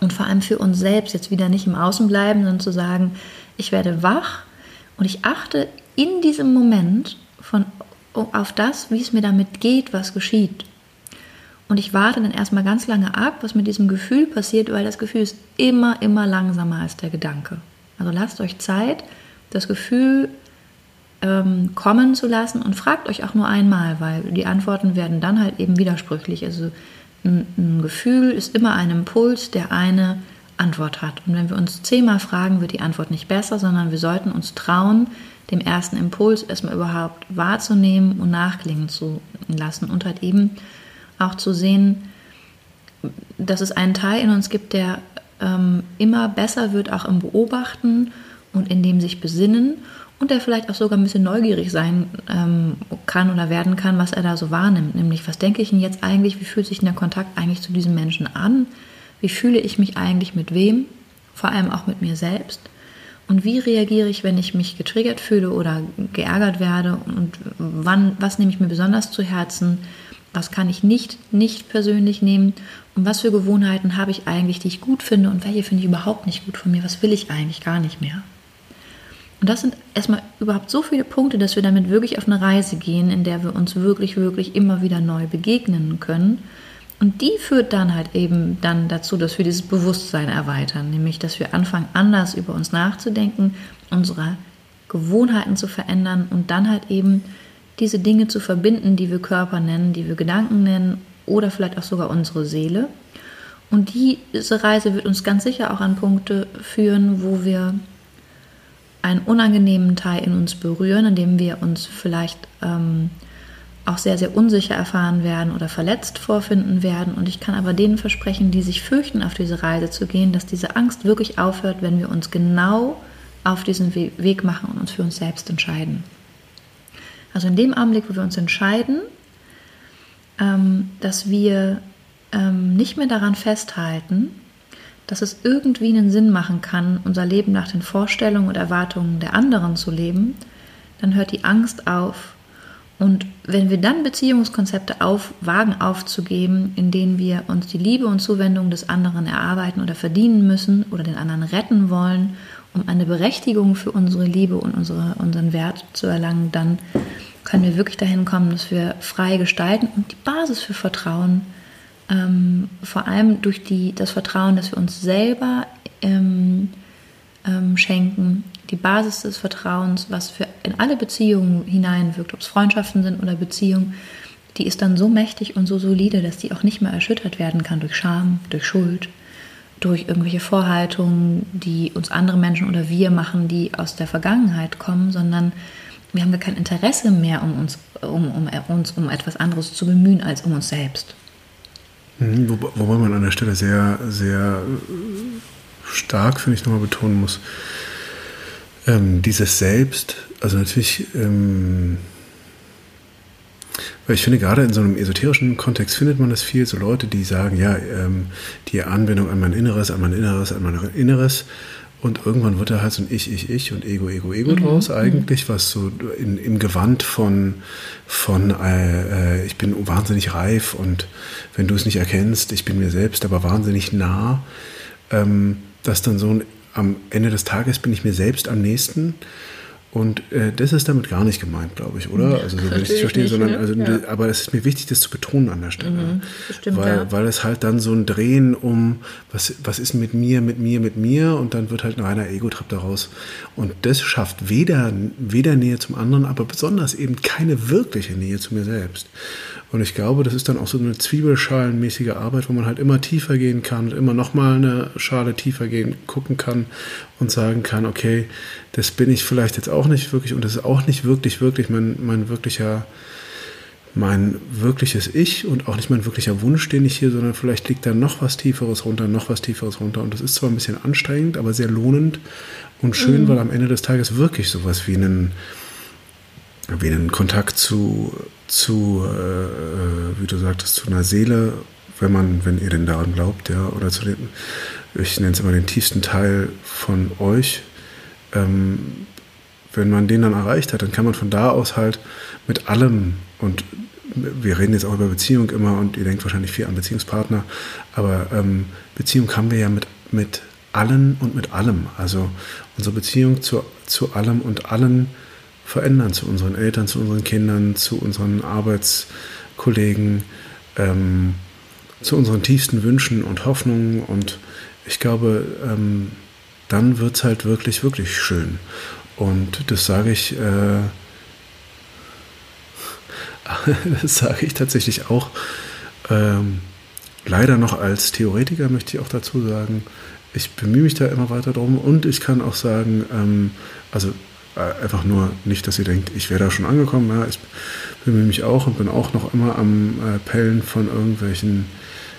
Und vor allem für uns selbst jetzt wieder nicht im Außen bleiben, sondern zu sagen, ich werde wach und ich achte in diesem Moment von, auf das, wie es mir damit geht, was geschieht. Und ich warte dann erstmal ganz lange ab, was mit diesem Gefühl passiert, weil das Gefühl ist immer, immer langsamer als der Gedanke. Also lasst euch Zeit, das Gefühl ähm, kommen zu lassen und fragt euch auch nur einmal, weil die Antworten werden dann halt eben widersprüchlich. Also ein, Gefühl ist immer ein Impuls, der eine Antwort hat. Und wenn wir uns zehnmal fragen, wird die Antwort nicht besser, sondern wir sollten uns trauen, dem ersten Impuls erstmal überhaupt wahrzunehmen und nachklingen zu lassen und halt eben auch zu sehen, dass es einen Teil in uns gibt, der ähm, immer besser wird, auch im Beobachten und in dem sich besinnen und der vielleicht auch sogar ein bisschen neugierig sein ähm, kann oder werden kann, was er da so wahrnimmt. Nämlich, was denke ich denn jetzt eigentlich, wie fühlt sich denn der Kontakt eigentlich zu diesem Menschen an? Wie fühle ich mich eigentlich mit wem? Vor allem auch mit mir selbst. Und wie reagiere ich, wenn ich mich getriggert fühle oder geärgert werde? Und wann, was nehme ich mir besonders zu Herzen? Was kann ich nicht, nicht persönlich nehmen? Und was für Gewohnheiten habe ich eigentlich, die ich gut finde und welche finde ich überhaupt nicht gut von mir? Was will ich eigentlich gar nicht mehr? Und das sind erstmal überhaupt so viele Punkte, dass wir damit wirklich auf eine Reise gehen, in der wir uns wirklich, wirklich immer wieder neu begegnen können. Und die führt dann halt eben dann dazu, dass wir dieses Bewusstsein erweitern, nämlich dass wir anfangen, anders über uns nachzudenken, unsere Gewohnheiten zu verändern und dann halt eben diese Dinge zu verbinden, die wir Körper nennen, die wir Gedanken nennen oder vielleicht auch sogar unsere Seele. Und diese Reise wird uns ganz sicher auch an Punkte führen, wo wir einen unangenehmen Teil in uns berühren, in dem wir uns vielleicht ähm, auch sehr, sehr unsicher erfahren werden oder verletzt vorfinden werden. Und ich kann aber denen versprechen, die sich fürchten, auf diese Reise zu gehen, dass diese Angst wirklich aufhört, wenn wir uns genau auf diesen Weg machen und uns für uns selbst entscheiden. Also in dem Augenblick, wo wir uns entscheiden, ähm, dass wir ähm, nicht mehr daran festhalten, dass es irgendwie einen Sinn machen kann, unser Leben nach den Vorstellungen und Erwartungen der anderen zu leben, dann hört die Angst auf. Und wenn wir dann Beziehungskonzepte auf, wagen aufzugeben, in denen wir uns die Liebe und Zuwendung des anderen erarbeiten oder verdienen müssen oder den anderen retten wollen, um eine Berechtigung für unsere Liebe und unsere, unseren Wert zu erlangen, dann können wir wirklich dahin kommen, dass wir frei gestalten und die Basis für Vertrauen ähm, vor allem durch die, das Vertrauen, dass wir uns selber ähm, ähm, schenken, die Basis des Vertrauens, was für in alle Beziehungen hineinwirkt, ob es Freundschaften sind oder Beziehungen, die ist dann so mächtig und so solide, dass die auch nicht mehr erschüttert werden kann durch Scham, durch Schuld, durch irgendwelche Vorhaltungen, die uns andere Menschen oder wir machen, die aus der Vergangenheit kommen, sondern wir haben gar kein Interesse mehr, um uns um, um uns um etwas anderes zu bemühen als um uns selbst. Mhm, wo, wobei man an der Stelle sehr, sehr stark, finde ich, nochmal betonen muss, ähm, dieses Selbst, also natürlich, ähm, weil ich finde, gerade in so einem esoterischen Kontext findet man das viel, so Leute, die sagen, ja, ähm, die Anbindung an mein Inneres, an mein Inneres, an mein Inneres. Und irgendwann wird da halt so ein Ich, Ich, Ich und Ego, Ego, Ego mhm. draus eigentlich, was so in, im Gewand von, von äh, äh, ich bin wahnsinnig reif und wenn du es nicht erkennst, ich bin mir selbst aber wahnsinnig nah, ähm, dass dann so ein, am Ende des Tages bin ich mir selbst am nächsten und äh, das ist damit gar nicht gemeint, glaube ich, oder? Also so, wenn ich es verstehe, nicht, sondern, ne? also, ja. aber es ist mir wichtig, das zu betonen an der Stelle. Mhm, stimmt, weil, ja. weil es halt dann so ein Drehen um, was, was ist mit mir, mit mir, mit mir und dann wird halt ein reiner Ego-Trip daraus. Und das schafft weder, weder Nähe zum anderen, aber besonders eben keine wirkliche Nähe zu mir selbst. Und ich glaube, das ist dann auch so eine zwiebelschalenmäßige Arbeit, wo man halt immer tiefer gehen kann und immer nochmal eine Schale tiefer gehen, gucken kann und sagen kann, okay, das bin ich vielleicht jetzt auch nicht wirklich und das ist auch nicht wirklich, wirklich mein, mein wirklicher, mein wirkliches Ich und auch nicht mein wirklicher Wunsch, den ich hier, sondern vielleicht liegt da noch was Tieferes runter, noch was Tieferes runter. Und das ist zwar ein bisschen anstrengend, aber sehr lohnend und schön, mhm. weil am Ende des Tages wirklich sowas wie einen, wie einen Kontakt zu zu, äh, wie du sagtest, zu einer Seele, wenn man, wenn ihr denn daran glaubt, ja, oder zu dem, ich nenne es immer den tiefsten Teil von euch, ähm, wenn man den dann erreicht hat, dann kann man von da aus halt mit allem und wir reden jetzt auch über Beziehung immer und ihr denkt wahrscheinlich viel an Beziehungspartner, aber ähm, Beziehung haben wir ja mit, mit allen und mit allem. Also unsere Beziehung zu, zu allem und allen verändern zu unseren Eltern, zu unseren Kindern, zu unseren Arbeitskollegen, ähm, zu unseren tiefsten Wünschen und Hoffnungen. Und ich glaube, ähm, dann wird es halt wirklich, wirklich schön. Und das sage ich, äh, <laughs> das sage ich tatsächlich auch ähm, leider noch als Theoretiker, möchte ich auch dazu sagen. Ich bemühe mich da immer weiter drum und ich kann auch sagen, ähm, also äh, einfach nur nicht, dass ihr denkt, ich wäre da schon angekommen. Ja, ich bemühe mich auch und bin auch noch immer am äh, Pellen von irgendwelchen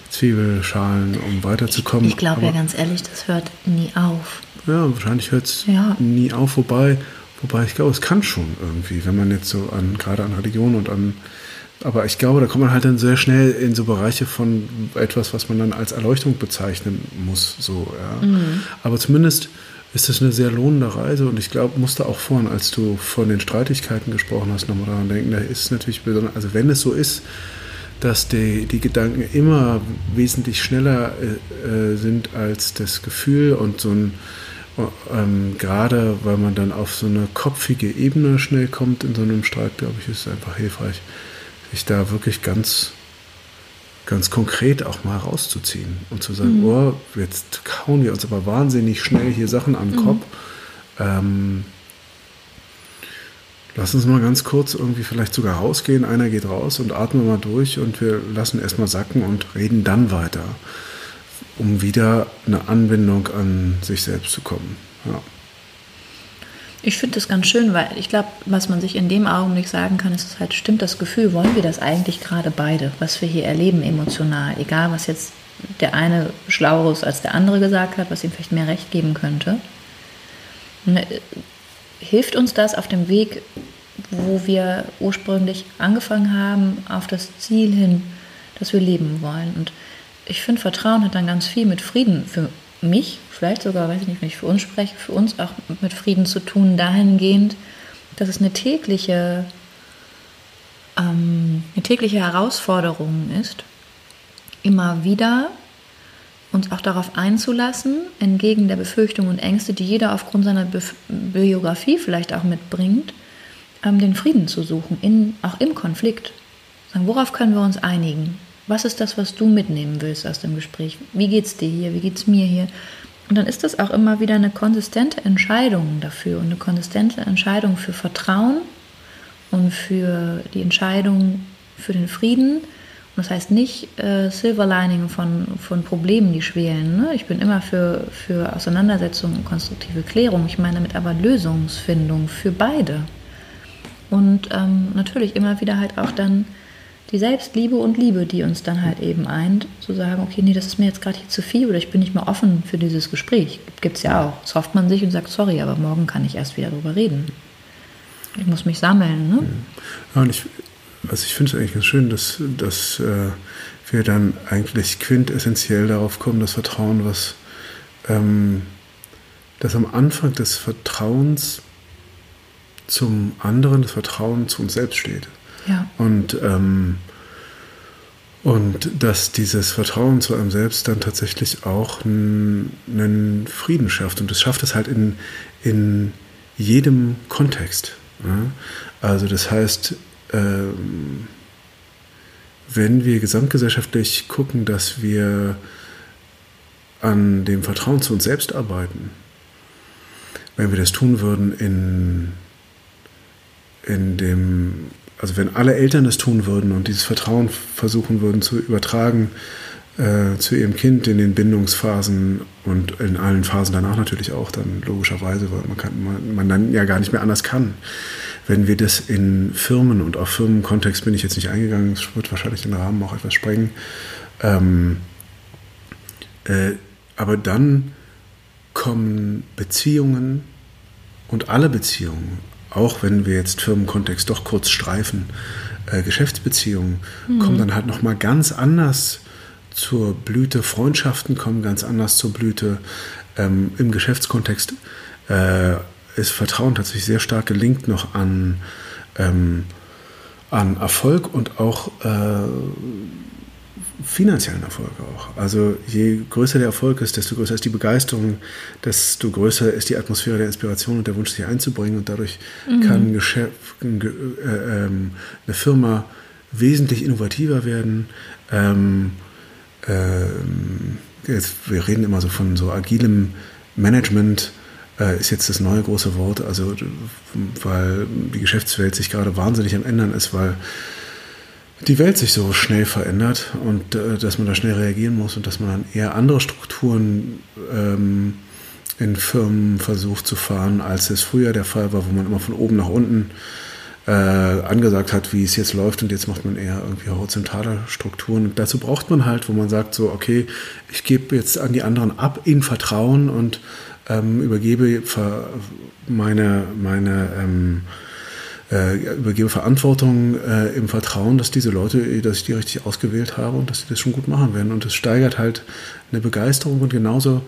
Zwiebelschalen, um weiterzukommen. Ich, ich glaube ja ganz ehrlich, das hört nie auf. Ja, wahrscheinlich hört es ja. nie auf, wobei, wobei ich glaube, es kann schon irgendwie, wenn man jetzt so an, gerade an Religion und an, aber ich glaube, da kommt man halt dann sehr schnell in so Bereiche von etwas, was man dann als Erleuchtung bezeichnen muss, so, ja. Mhm. Aber zumindest ist das eine sehr lohnende Reise und ich glaube, musste auch vorhin, als du von den Streitigkeiten gesprochen hast, nochmal daran denken, da ist es natürlich besonders, also wenn es so ist, dass die, die Gedanken immer wesentlich schneller äh, äh sind als das Gefühl und so ein, ähm, gerade weil man dann auf so eine kopfige Ebene schnell kommt in so einem Streit, glaube ich, ist es einfach hilfreich, sich da wirklich ganz ganz konkret auch mal rauszuziehen und zu sagen, mhm. oh, jetzt kauen wir uns aber wahnsinnig schnell hier Sachen an den mhm. Kopf. Ähm, lass uns mal ganz kurz irgendwie vielleicht sogar rausgehen. Einer geht raus und atmen mal durch und wir lassen erstmal sacken und reden dann weiter, um wieder eine Anbindung an sich selbst zu kommen. Ja. Ich finde das ganz schön, weil ich glaube, was man sich in dem Augenblick sagen kann, ist halt, stimmt das Gefühl, wollen wir das eigentlich gerade beide, was wir hier erleben emotional, egal was jetzt der eine Schlaueres als der andere gesagt hat, was ihm vielleicht mehr Recht geben könnte. Ne, hilft uns das auf dem Weg, wo wir ursprünglich angefangen haben, auf das Ziel hin, das wir leben wollen. Und ich finde, Vertrauen hat dann ganz viel mit Frieden für mich, vielleicht sogar, weiß ich nicht, wenn ich für uns spreche, für uns auch mit Frieden zu tun, dahingehend, dass es eine tägliche, ähm, eine tägliche Herausforderung ist, immer wieder uns auch darauf einzulassen, entgegen der Befürchtungen und Ängste, die jeder aufgrund seiner Bi Biografie vielleicht auch mitbringt, ähm, den Frieden zu suchen, in, auch im Konflikt. Sagen, worauf können wir uns einigen? Was ist das, was du mitnehmen willst aus dem Gespräch? Wie geht es dir hier? Wie geht es mir hier? Und dann ist das auch immer wieder eine konsistente Entscheidung dafür und eine konsistente Entscheidung für Vertrauen und für die Entscheidung für den Frieden. Und das heißt nicht äh, Silverlining von, von Problemen, die schwelen. Ne? Ich bin immer für, für Auseinandersetzung und konstruktive Klärung. Ich meine damit aber Lösungsfindung für beide. Und ähm, natürlich immer wieder halt auch dann die Selbstliebe und Liebe, die uns dann halt eben eint, zu sagen, okay, nee, das ist mir jetzt gerade hier zu viel oder ich bin nicht mehr offen für dieses Gespräch. Gibt es ja auch. Es hofft man sich und sagt, sorry, aber morgen kann ich erst wieder darüber reden. Ich muss mich sammeln. Ne? Ja, und ich, also ich finde es eigentlich ganz schön, dass, dass äh, wir dann eigentlich quintessentiell darauf kommen, das Vertrauen, was ähm, das am Anfang des Vertrauens zum anderen, das Vertrauen zu uns selbst steht. Und, ähm, und dass dieses Vertrauen zu einem selbst dann tatsächlich auch einen Frieden schafft. Und das schafft es halt in, in jedem Kontext. Ja? Also das heißt, ähm, wenn wir gesamtgesellschaftlich gucken, dass wir an dem Vertrauen zu uns selbst arbeiten, wenn wir das tun würden in, in dem also wenn alle Eltern das tun würden und dieses Vertrauen versuchen würden zu übertragen äh, zu ihrem Kind in den Bindungsphasen und in allen Phasen danach natürlich auch, dann logischerweise, weil man, kann, man, man dann ja gar nicht mehr anders kann. Wenn wir das in Firmen und auf Firmenkontext bin ich jetzt nicht eingegangen, es wird wahrscheinlich den Rahmen auch etwas sprengen. Ähm, äh, aber dann kommen Beziehungen und alle Beziehungen auch wenn wir jetzt Firmenkontext doch kurz streifen, äh, Geschäftsbeziehungen mhm. kommen dann halt nochmal ganz anders zur Blüte. Freundschaften kommen ganz anders zur Blüte. Ähm, Im Geschäftskontext äh, ist Vertrauen tatsächlich sehr stark gelinkt noch an, ähm, an Erfolg und auch äh, finanziellen Erfolg auch. Also je größer der Erfolg ist, desto größer ist die Begeisterung, desto größer ist die Atmosphäre der Inspiration und der Wunsch, sich einzubringen. Und dadurch mhm. kann ein Geschäft, ein, äh, ähm, eine Firma wesentlich innovativer werden. Ähm, ähm, jetzt, wir reden immer so von so agilem Management äh, ist jetzt das neue große Wort, also weil die Geschäftswelt sich gerade wahnsinnig am ändern ist, weil die Welt sich so schnell verändert und äh, dass man da schnell reagieren muss und dass man dann eher andere Strukturen ähm, in Firmen versucht zu fahren, als es früher der Fall war, wo man immer von oben nach unten äh, angesagt hat, wie es jetzt läuft und jetzt macht man eher irgendwie horizontale Strukturen. Und dazu braucht man halt, wo man sagt so, okay, ich gebe jetzt an die anderen ab in Vertrauen und ähm, übergebe meine, meine ähm, äh, übergebe Verantwortung äh, im Vertrauen, dass diese Leute, dass ich die richtig ausgewählt habe und dass sie das schon gut machen werden. Und es steigert halt eine Begeisterung und genauso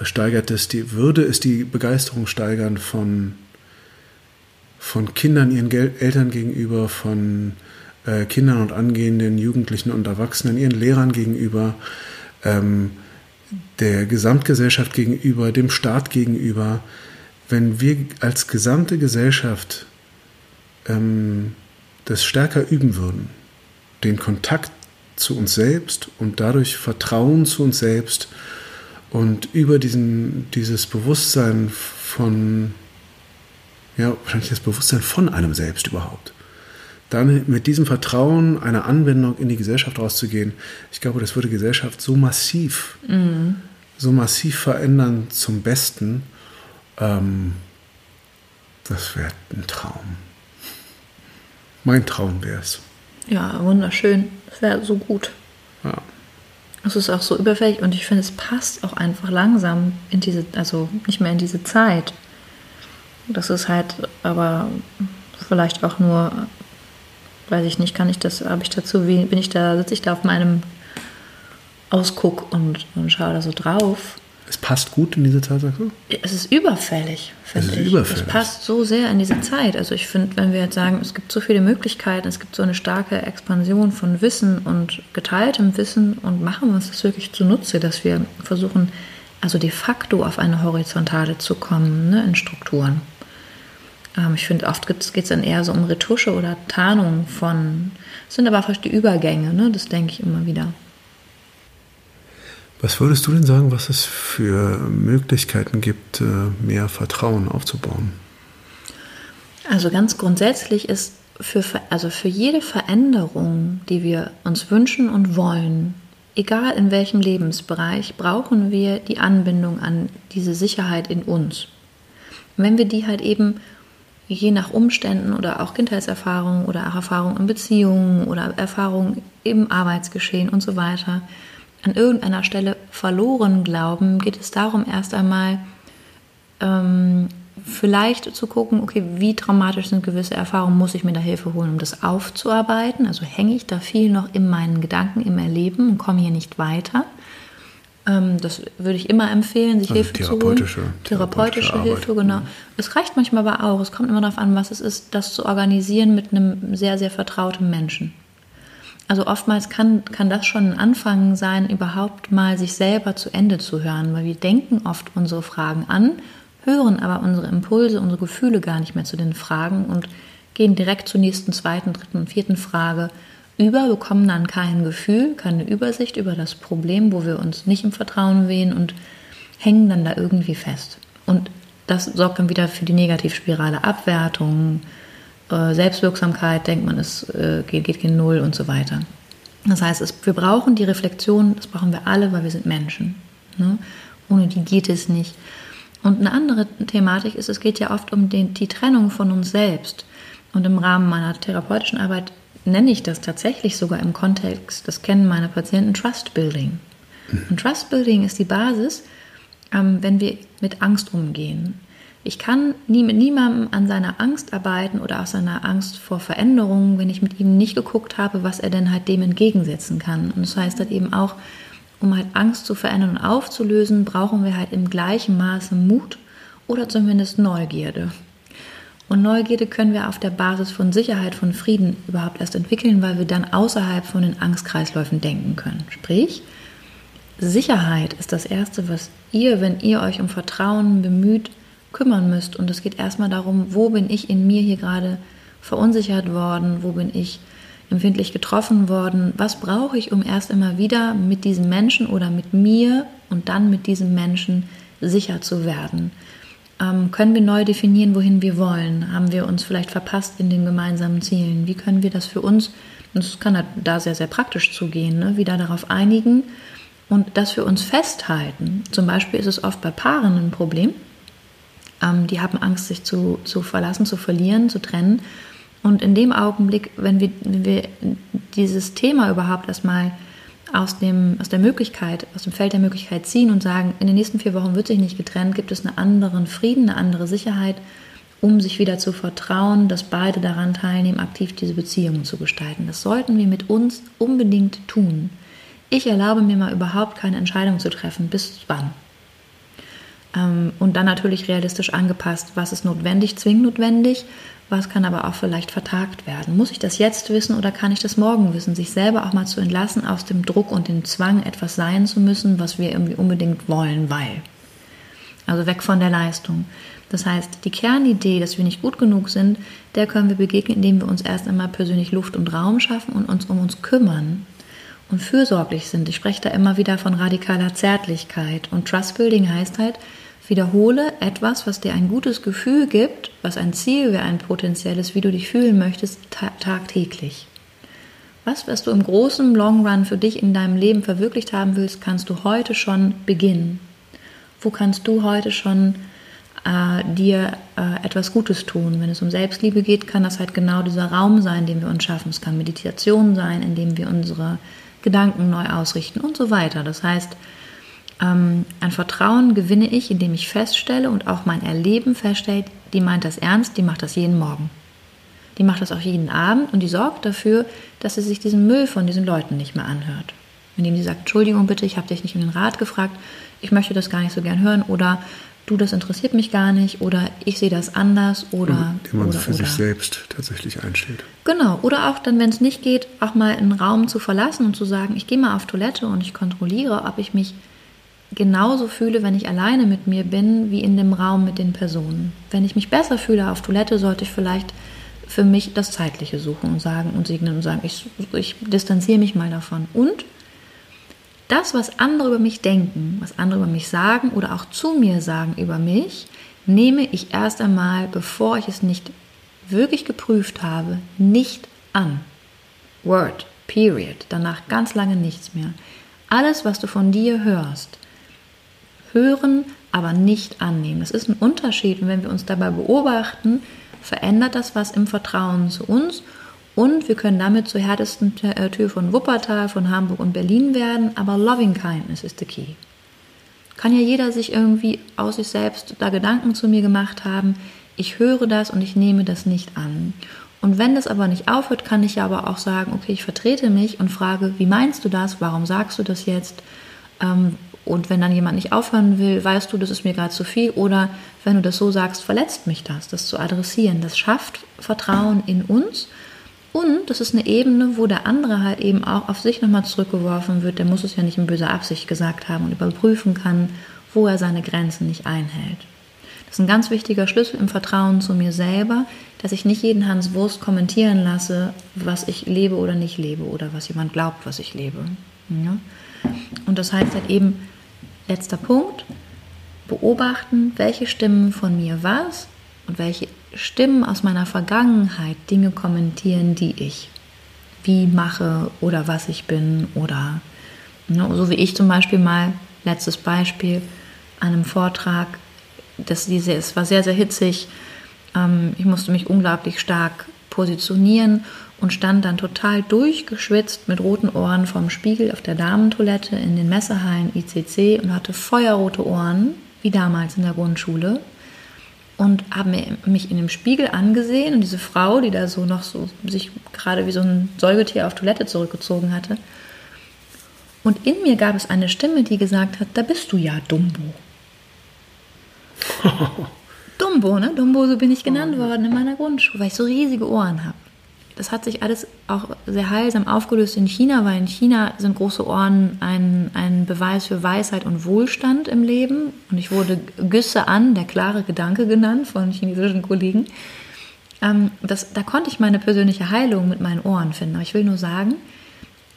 äh, steigert es die, würde es die Begeisterung steigern von, von Kindern ihren Gel Eltern gegenüber, von äh, Kindern und angehenden Jugendlichen und Erwachsenen ihren Lehrern gegenüber, ähm, der Gesamtgesellschaft gegenüber, dem Staat gegenüber. Wenn wir als gesamte Gesellschaft ähm, das stärker üben würden, den Kontakt zu uns selbst und dadurch Vertrauen zu uns selbst und über diesen, dieses Bewusstsein von, ja, wahrscheinlich das Bewusstsein von einem selbst überhaupt. Dann mit diesem Vertrauen einer Anwendung in die Gesellschaft rauszugehen, ich glaube, das würde Gesellschaft so massiv, mhm. so massiv verändern zum Besten. Ähm, das wäre ein Traum. Mein Traum wäre es. Ja, wunderschön. Das wäre so gut. Ja. Es ist auch so überfällig und ich finde, es passt auch einfach langsam in diese, also nicht mehr in diese Zeit. Das ist halt aber vielleicht auch nur, weiß ich nicht, kann ich das, habe ich dazu, wie bin ich da, sitze ich da auf meinem Ausguck und, und schaue da so drauf. Es passt gut in diese Zeit, sagst du? Es ist überfällig, finde ich. Überfällig. Es passt so sehr in diese Zeit. Also ich finde, wenn wir jetzt sagen, es gibt so viele Möglichkeiten, es gibt so eine starke Expansion von Wissen und geteiltem Wissen und machen wir uns das wirklich zunutze, dass wir versuchen, also de facto auf eine Horizontale zu kommen ne, in Strukturen. Ähm, ich finde, oft geht es dann eher so um Retusche oder Tarnung von, es sind aber fast die Übergänge, ne, das denke ich immer wieder. Was würdest du denn sagen, was es für Möglichkeiten gibt, äh, mehr Vertrauen aufzubauen? Also ganz grundsätzlich ist für, also für jede Veränderung, die wir uns wünschen und wollen, egal in welchem Lebensbereich, brauchen wir die Anbindung an diese Sicherheit in uns. wenn wir die halt eben je nach Umständen oder auch Kindheitserfahrungen oder auch Erfahrungen in Beziehungen oder Erfahrungen im Arbeitsgeschehen und so weiter an irgendeiner Stelle verloren glauben, geht es darum, erst einmal ähm, vielleicht zu gucken, okay, wie traumatisch sind gewisse Erfahrungen, muss ich mir da Hilfe holen, um das aufzuarbeiten? Also hänge ich da viel noch in meinen Gedanken, im Erleben und komme hier nicht weiter? Ähm, das würde ich immer empfehlen, sich also Hilfe zu holen. Therapeutische, therapeutische Hilfe, Arbeit. genau. Es reicht manchmal aber auch, es kommt immer darauf an, was es ist, das zu organisieren mit einem sehr, sehr vertrauten Menschen. Also oftmals kann, kann das schon ein Anfang sein, überhaupt mal sich selber zu Ende zu hören, weil wir denken oft unsere Fragen an hören aber unsere Impulse, unsere Gefühle gar nicht mehr zu den Fragen und gehen direkt zur nächsten, zweiten, dritten und vierten Frage über, bekommen dann kein Gefühl, keine Übersicht über das Problem, wo wir uns nicht im Vertrauen wehen und hängen dann da irgendwie fest. Und das sorgt dann wieder für die Negativspirale Abwertung, äh, Selbstwirksamkeit, denkt man, es äh, geht, geht gegen Null und so weiter. Das heißt, es, wir brauchen die Reflexion, das brauchen wir alle, weil wir sind Menschen. Ne? Ohne die geht es nicht. Und eine andere Thematik ist, es geht ja oft um den, die Trennung von uns selbst. Und im Rahmen meiner therapeutischen Arbeit nenne ich das tatsächlich sogar im Kontext, das kennen meine Patienten, Trust Building. Und Trust Building ist die Basis, ähm, wenn wir mit Angst umgehen. Ich kann nie mit niemandem an seiner Angst arbeiten oder aus seiner Angst vor Veränderungen, wenn ich mit ihm nicht geguckt habe, was er denn halt dem entgegensetzen kann. Und das heißt halt eben auch, um halt Angst zu verändern und aufzulösen, brauchen wir halt im gleichen Maße Mut oder zumindest Neugierde. Und Neugierde können wir auf der Basis von Sicherheit, von Frieden überhaupt erst entwickeln, weil wir dann außerhalb von den Angstkreisläufen denken können. Sprich, Sicherheit ist das Erste, was ihr, wenn ihr euch um Vertrauen bemüht, kümmern müsst. Und es geht erstmal darum, wo bin ich in mir hier gerade verunsichert worden, wo bin ich empfindlich getroffen worden. Was brauche ich, um erst immer wieder mit diesem Menschen oder mit mir und dann mit diesem Menschen sicher zu werden? Ähm, können wir neu definieren, wohin wir wollen? Haben wir uns vielleicht verpasst in den gemeinsamen Zielen? Wie können wir das für uns, und es kann da sehr, sehr praktisch zugehen, ne, wieder darauf einigen und das für uns festhalten? Zum Beispiel ist es oft bei Paaren ein Problem. Ähm, die haben Angst, sich zu, zu verlassen, zu verlieren, zu trennen. Und in dem Augenblick, wenn wir, wenn wir dieses Thema überhaupt erstmal aus, dem, aus der Möglichkeit, aus dem Feld der Möglichkeit ziehen und sagen, in den nächsten vier Wochen wird sich nicht getrennt, gibt es einen anderen Frieden, eine andere Sicherheit, um sich wieder zu vertrauen, dass beide daran teilnehmen, aktiv diese Beziehungen zu gestalten. Das sollten wir mit uns unbedingt tun. Ich erlaube mir mal überhaupt keine Entscheidung zu treffen. Bis wann? Ähm, und dann natürlich realistisch angepasst, was ist notwendig, zwingend notwendig, was kann aber auch vielleicht vertagt werden. Muss ich das jetzt wissen oder kann ich das morgen wissen? Sich selber auch mal zu entlassen aus dem Druck und dem Zwang, etwas sein zu müssen, was wir irgendwie unbedingt wollen, weil. Also weg von der Leistung. Das heißt, die Kernidee, dass wir nicht gut genug sind, der können wir begegnen, indem wir uns erst einmal persönlich Luft und Raum schaffen und uns um uns kümmern und fürsorglich sind. Ich spreche da immer wieder von radikaler Zärtlichkeit. Und Trust Building heißt halt, Wiederhole etwas, was dir ein gutes Gefühl gibt, was ein Ziel wäre, ein potenzielles, wie du dich fühlen möchtest, ta tagtäglich. Was, was du im großen Long Run für dich in deinem Leben verwirklicht haben willst, kannst du heute schon beginnen. Wo kannst du heute schon äh, dir äh, etwas Gutes tun? Wenn es um Selbstliebe geht, kann das halt genau dieser Raum sein, den wir uns schaffen. Es kann Meditation sein, in dem wir unsere Gedanken neu ausrichten und so weiter. Das heißt, ähm, ein Vertrauen gewinne ich, indem ich feststelle und auch mein Erleben feststellt, die meint das ernst, die macht das jeden Morgen. Die macht das auch jeden Abend und die sorgt dafür, dass sie sich diesen Müll von diesen Leuten nicht mehr anhört. Indem sie sagt, Entschuldigung bitte, ich habe dich nicht um den Rat gefragt, ich möchte das gar nicht so gern hören oder du, das interessiert mich gar nicht oder ich sehe das anders oder. Indem man oder, für oder. sich selbst tatsächlich einsteht. Genau, oder auch dann, wenn es nicht geht, auch mal einen Raum zu verlassen und zu sagen, ich gehe mal auf Toilette und ich kontrolliere, ob ich mich genauso fühle, wenn ich alleine mit mir bin, wie in dem Raum mit den Personen. Wenn ich mich besser fühle auf Toilette, sollte ich vielleicht für mich das Zeitliche suchen und sagen und segnen und sagen, ich, ich distanziere mich mal davon. Und das, was andere über mich denken, was andere über mich sagen oder auch zu mir sagen über mich, nehme ich erst einmal, bevor ich es nicht wirklich geprüft habe, nicht an. Word, period. Danach ganz lange nichts mehr. Alles, was du von dir hörst, hören, aber nicht annehmen. Das ist ein Unterschied. Und wenn wir uns dabei beobachten, verändert das was im Vertrauen zu uns. Und wir können damit zur härtesten äh, Tür von Wuppertal, von Hamburg und Berlin werden. Aber Loving Kindness ist the key. Kann ja jeder sich irgendwie aus sich selbst da Gedanken zu mir gemacht haben. Ich höre das und ich nehme das nicht an. Und wenn das aber nicht aufhört, kann ich ja aber auch sagen, okay, ich vertrete mich und frage, wie meinst du das? Warum sagst du das jetzt? Ähm, und wenn dann jemand nicht aufhören will, weißt du, das ist mir gerade zu viel. Oder wenn du das so sagst, verletzt mich das, das zu adressieren. Das schafft Vertrauen in uns. Und das ist eine Ebene, wo der andere halt eben auch auf sich nochmal zurückgeworfen wird. Der muss es ja nicht in böser Absicht gesagt haben und überprüfen kann, wo er seine Grenzen nicht einhält. Das ist ein ganz wichtiger Schlüssel im Vertrauen zu mir selber, dass ich nicht jeden Hans Wurst kommentieren lasse, was ich lebe oder nicht lebe oder was jemand glaubt, was ich lebe. Ja? Und das heißt halt eben, Letzter Punkt. Beobachten, welche Stimmen von mir was und welche Stimmen aus meiner Vergangenheit Dinge kommentieren, die ich wie mache oder was ich bin oder ne, so wie ich zum Beispiel mal, letztes Beispiel, an einem Vortrag, das diese, es war sehr, sehr hitzig, ähm, ich musste mich unglaublich stark positionieren und stand dann total durchgeschwitzt mit roten Ohren vorm Spiegel auf der Damentoilette in den Messehallen ICC und hatte feuerrote Ohren, wie damals in der Grundschule. Und habe mich in dem Spiegel angesehen und diese Frau, die da so noch so sich gerade wie so ein Säugetier auf Toilette zurückgezogen hatte. Und in mir gab es eine Stimme, die gesagt hat, da bist du ja Dumbo. <laughs> Dumbo, ne? Dumbo, so bin ich genannt oh. worden in meiner Grundschule, weil ich so riesige Ohren habe. Das hat sich alles auch sehr heilsam aufgelöst in China, weil in China sind große Ohren ein, ein Beweis für Weisheit und Wohlstand im Leben. Und ich wurde Güsse an, der klare Gedanke genannt von chinesischen Kollegen. Ähm, das, da konnte ich meine persönliche Heilung mit meinen Ohren finden. Aber ich will nur sagen,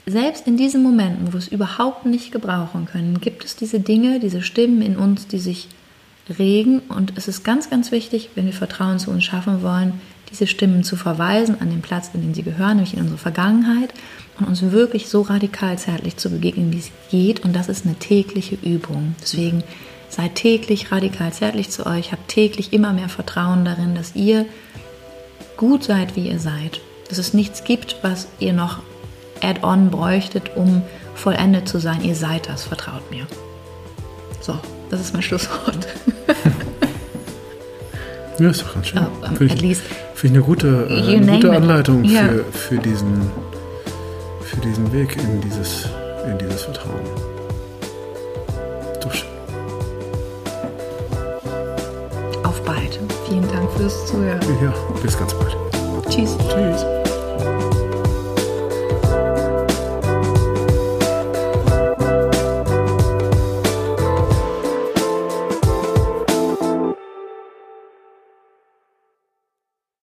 selbst in diesen Momenten, wo wir es überhaupt nicht gebrauchen können, gibt es diese Dinge, diese Stimmen in uns, die sich regen. Und es ist ganz, ganz wichtig, wenn wir Vertrauen zu uns schaffen wollen, diese Stimmen zu verweisen an den Platz, in den sie gehören, nämlich in unsere Vergangenheit und uns wirklich so radikal zärtlich zu begegnen, wie es geht. Und das ist eine tägliche Übung. Deswegen seid täglich radikal zärtlich zu euch, habt täglich immer mehr Vertrauen darin, dass ihr gut seid, wie ihr seid. Dass es nichts gibt, was ihr noch add-on bräuchtet, um vollendet zu sein. Ihr seid das, vertraut mir. So, das ist mein Schlusswort. <laughs> ja, ist doch ganz schön. Uh, um, Finde ich, find eine gute, äh, eine gute Anleitung für, yeah. für, diesen, für diesen Weg in dieses, in dieses Vertrauen. Doch schön. Auf bald. Vielen Dank fürs Zuhören. Ja, bis ganz bald. Tschüss. Tschüss.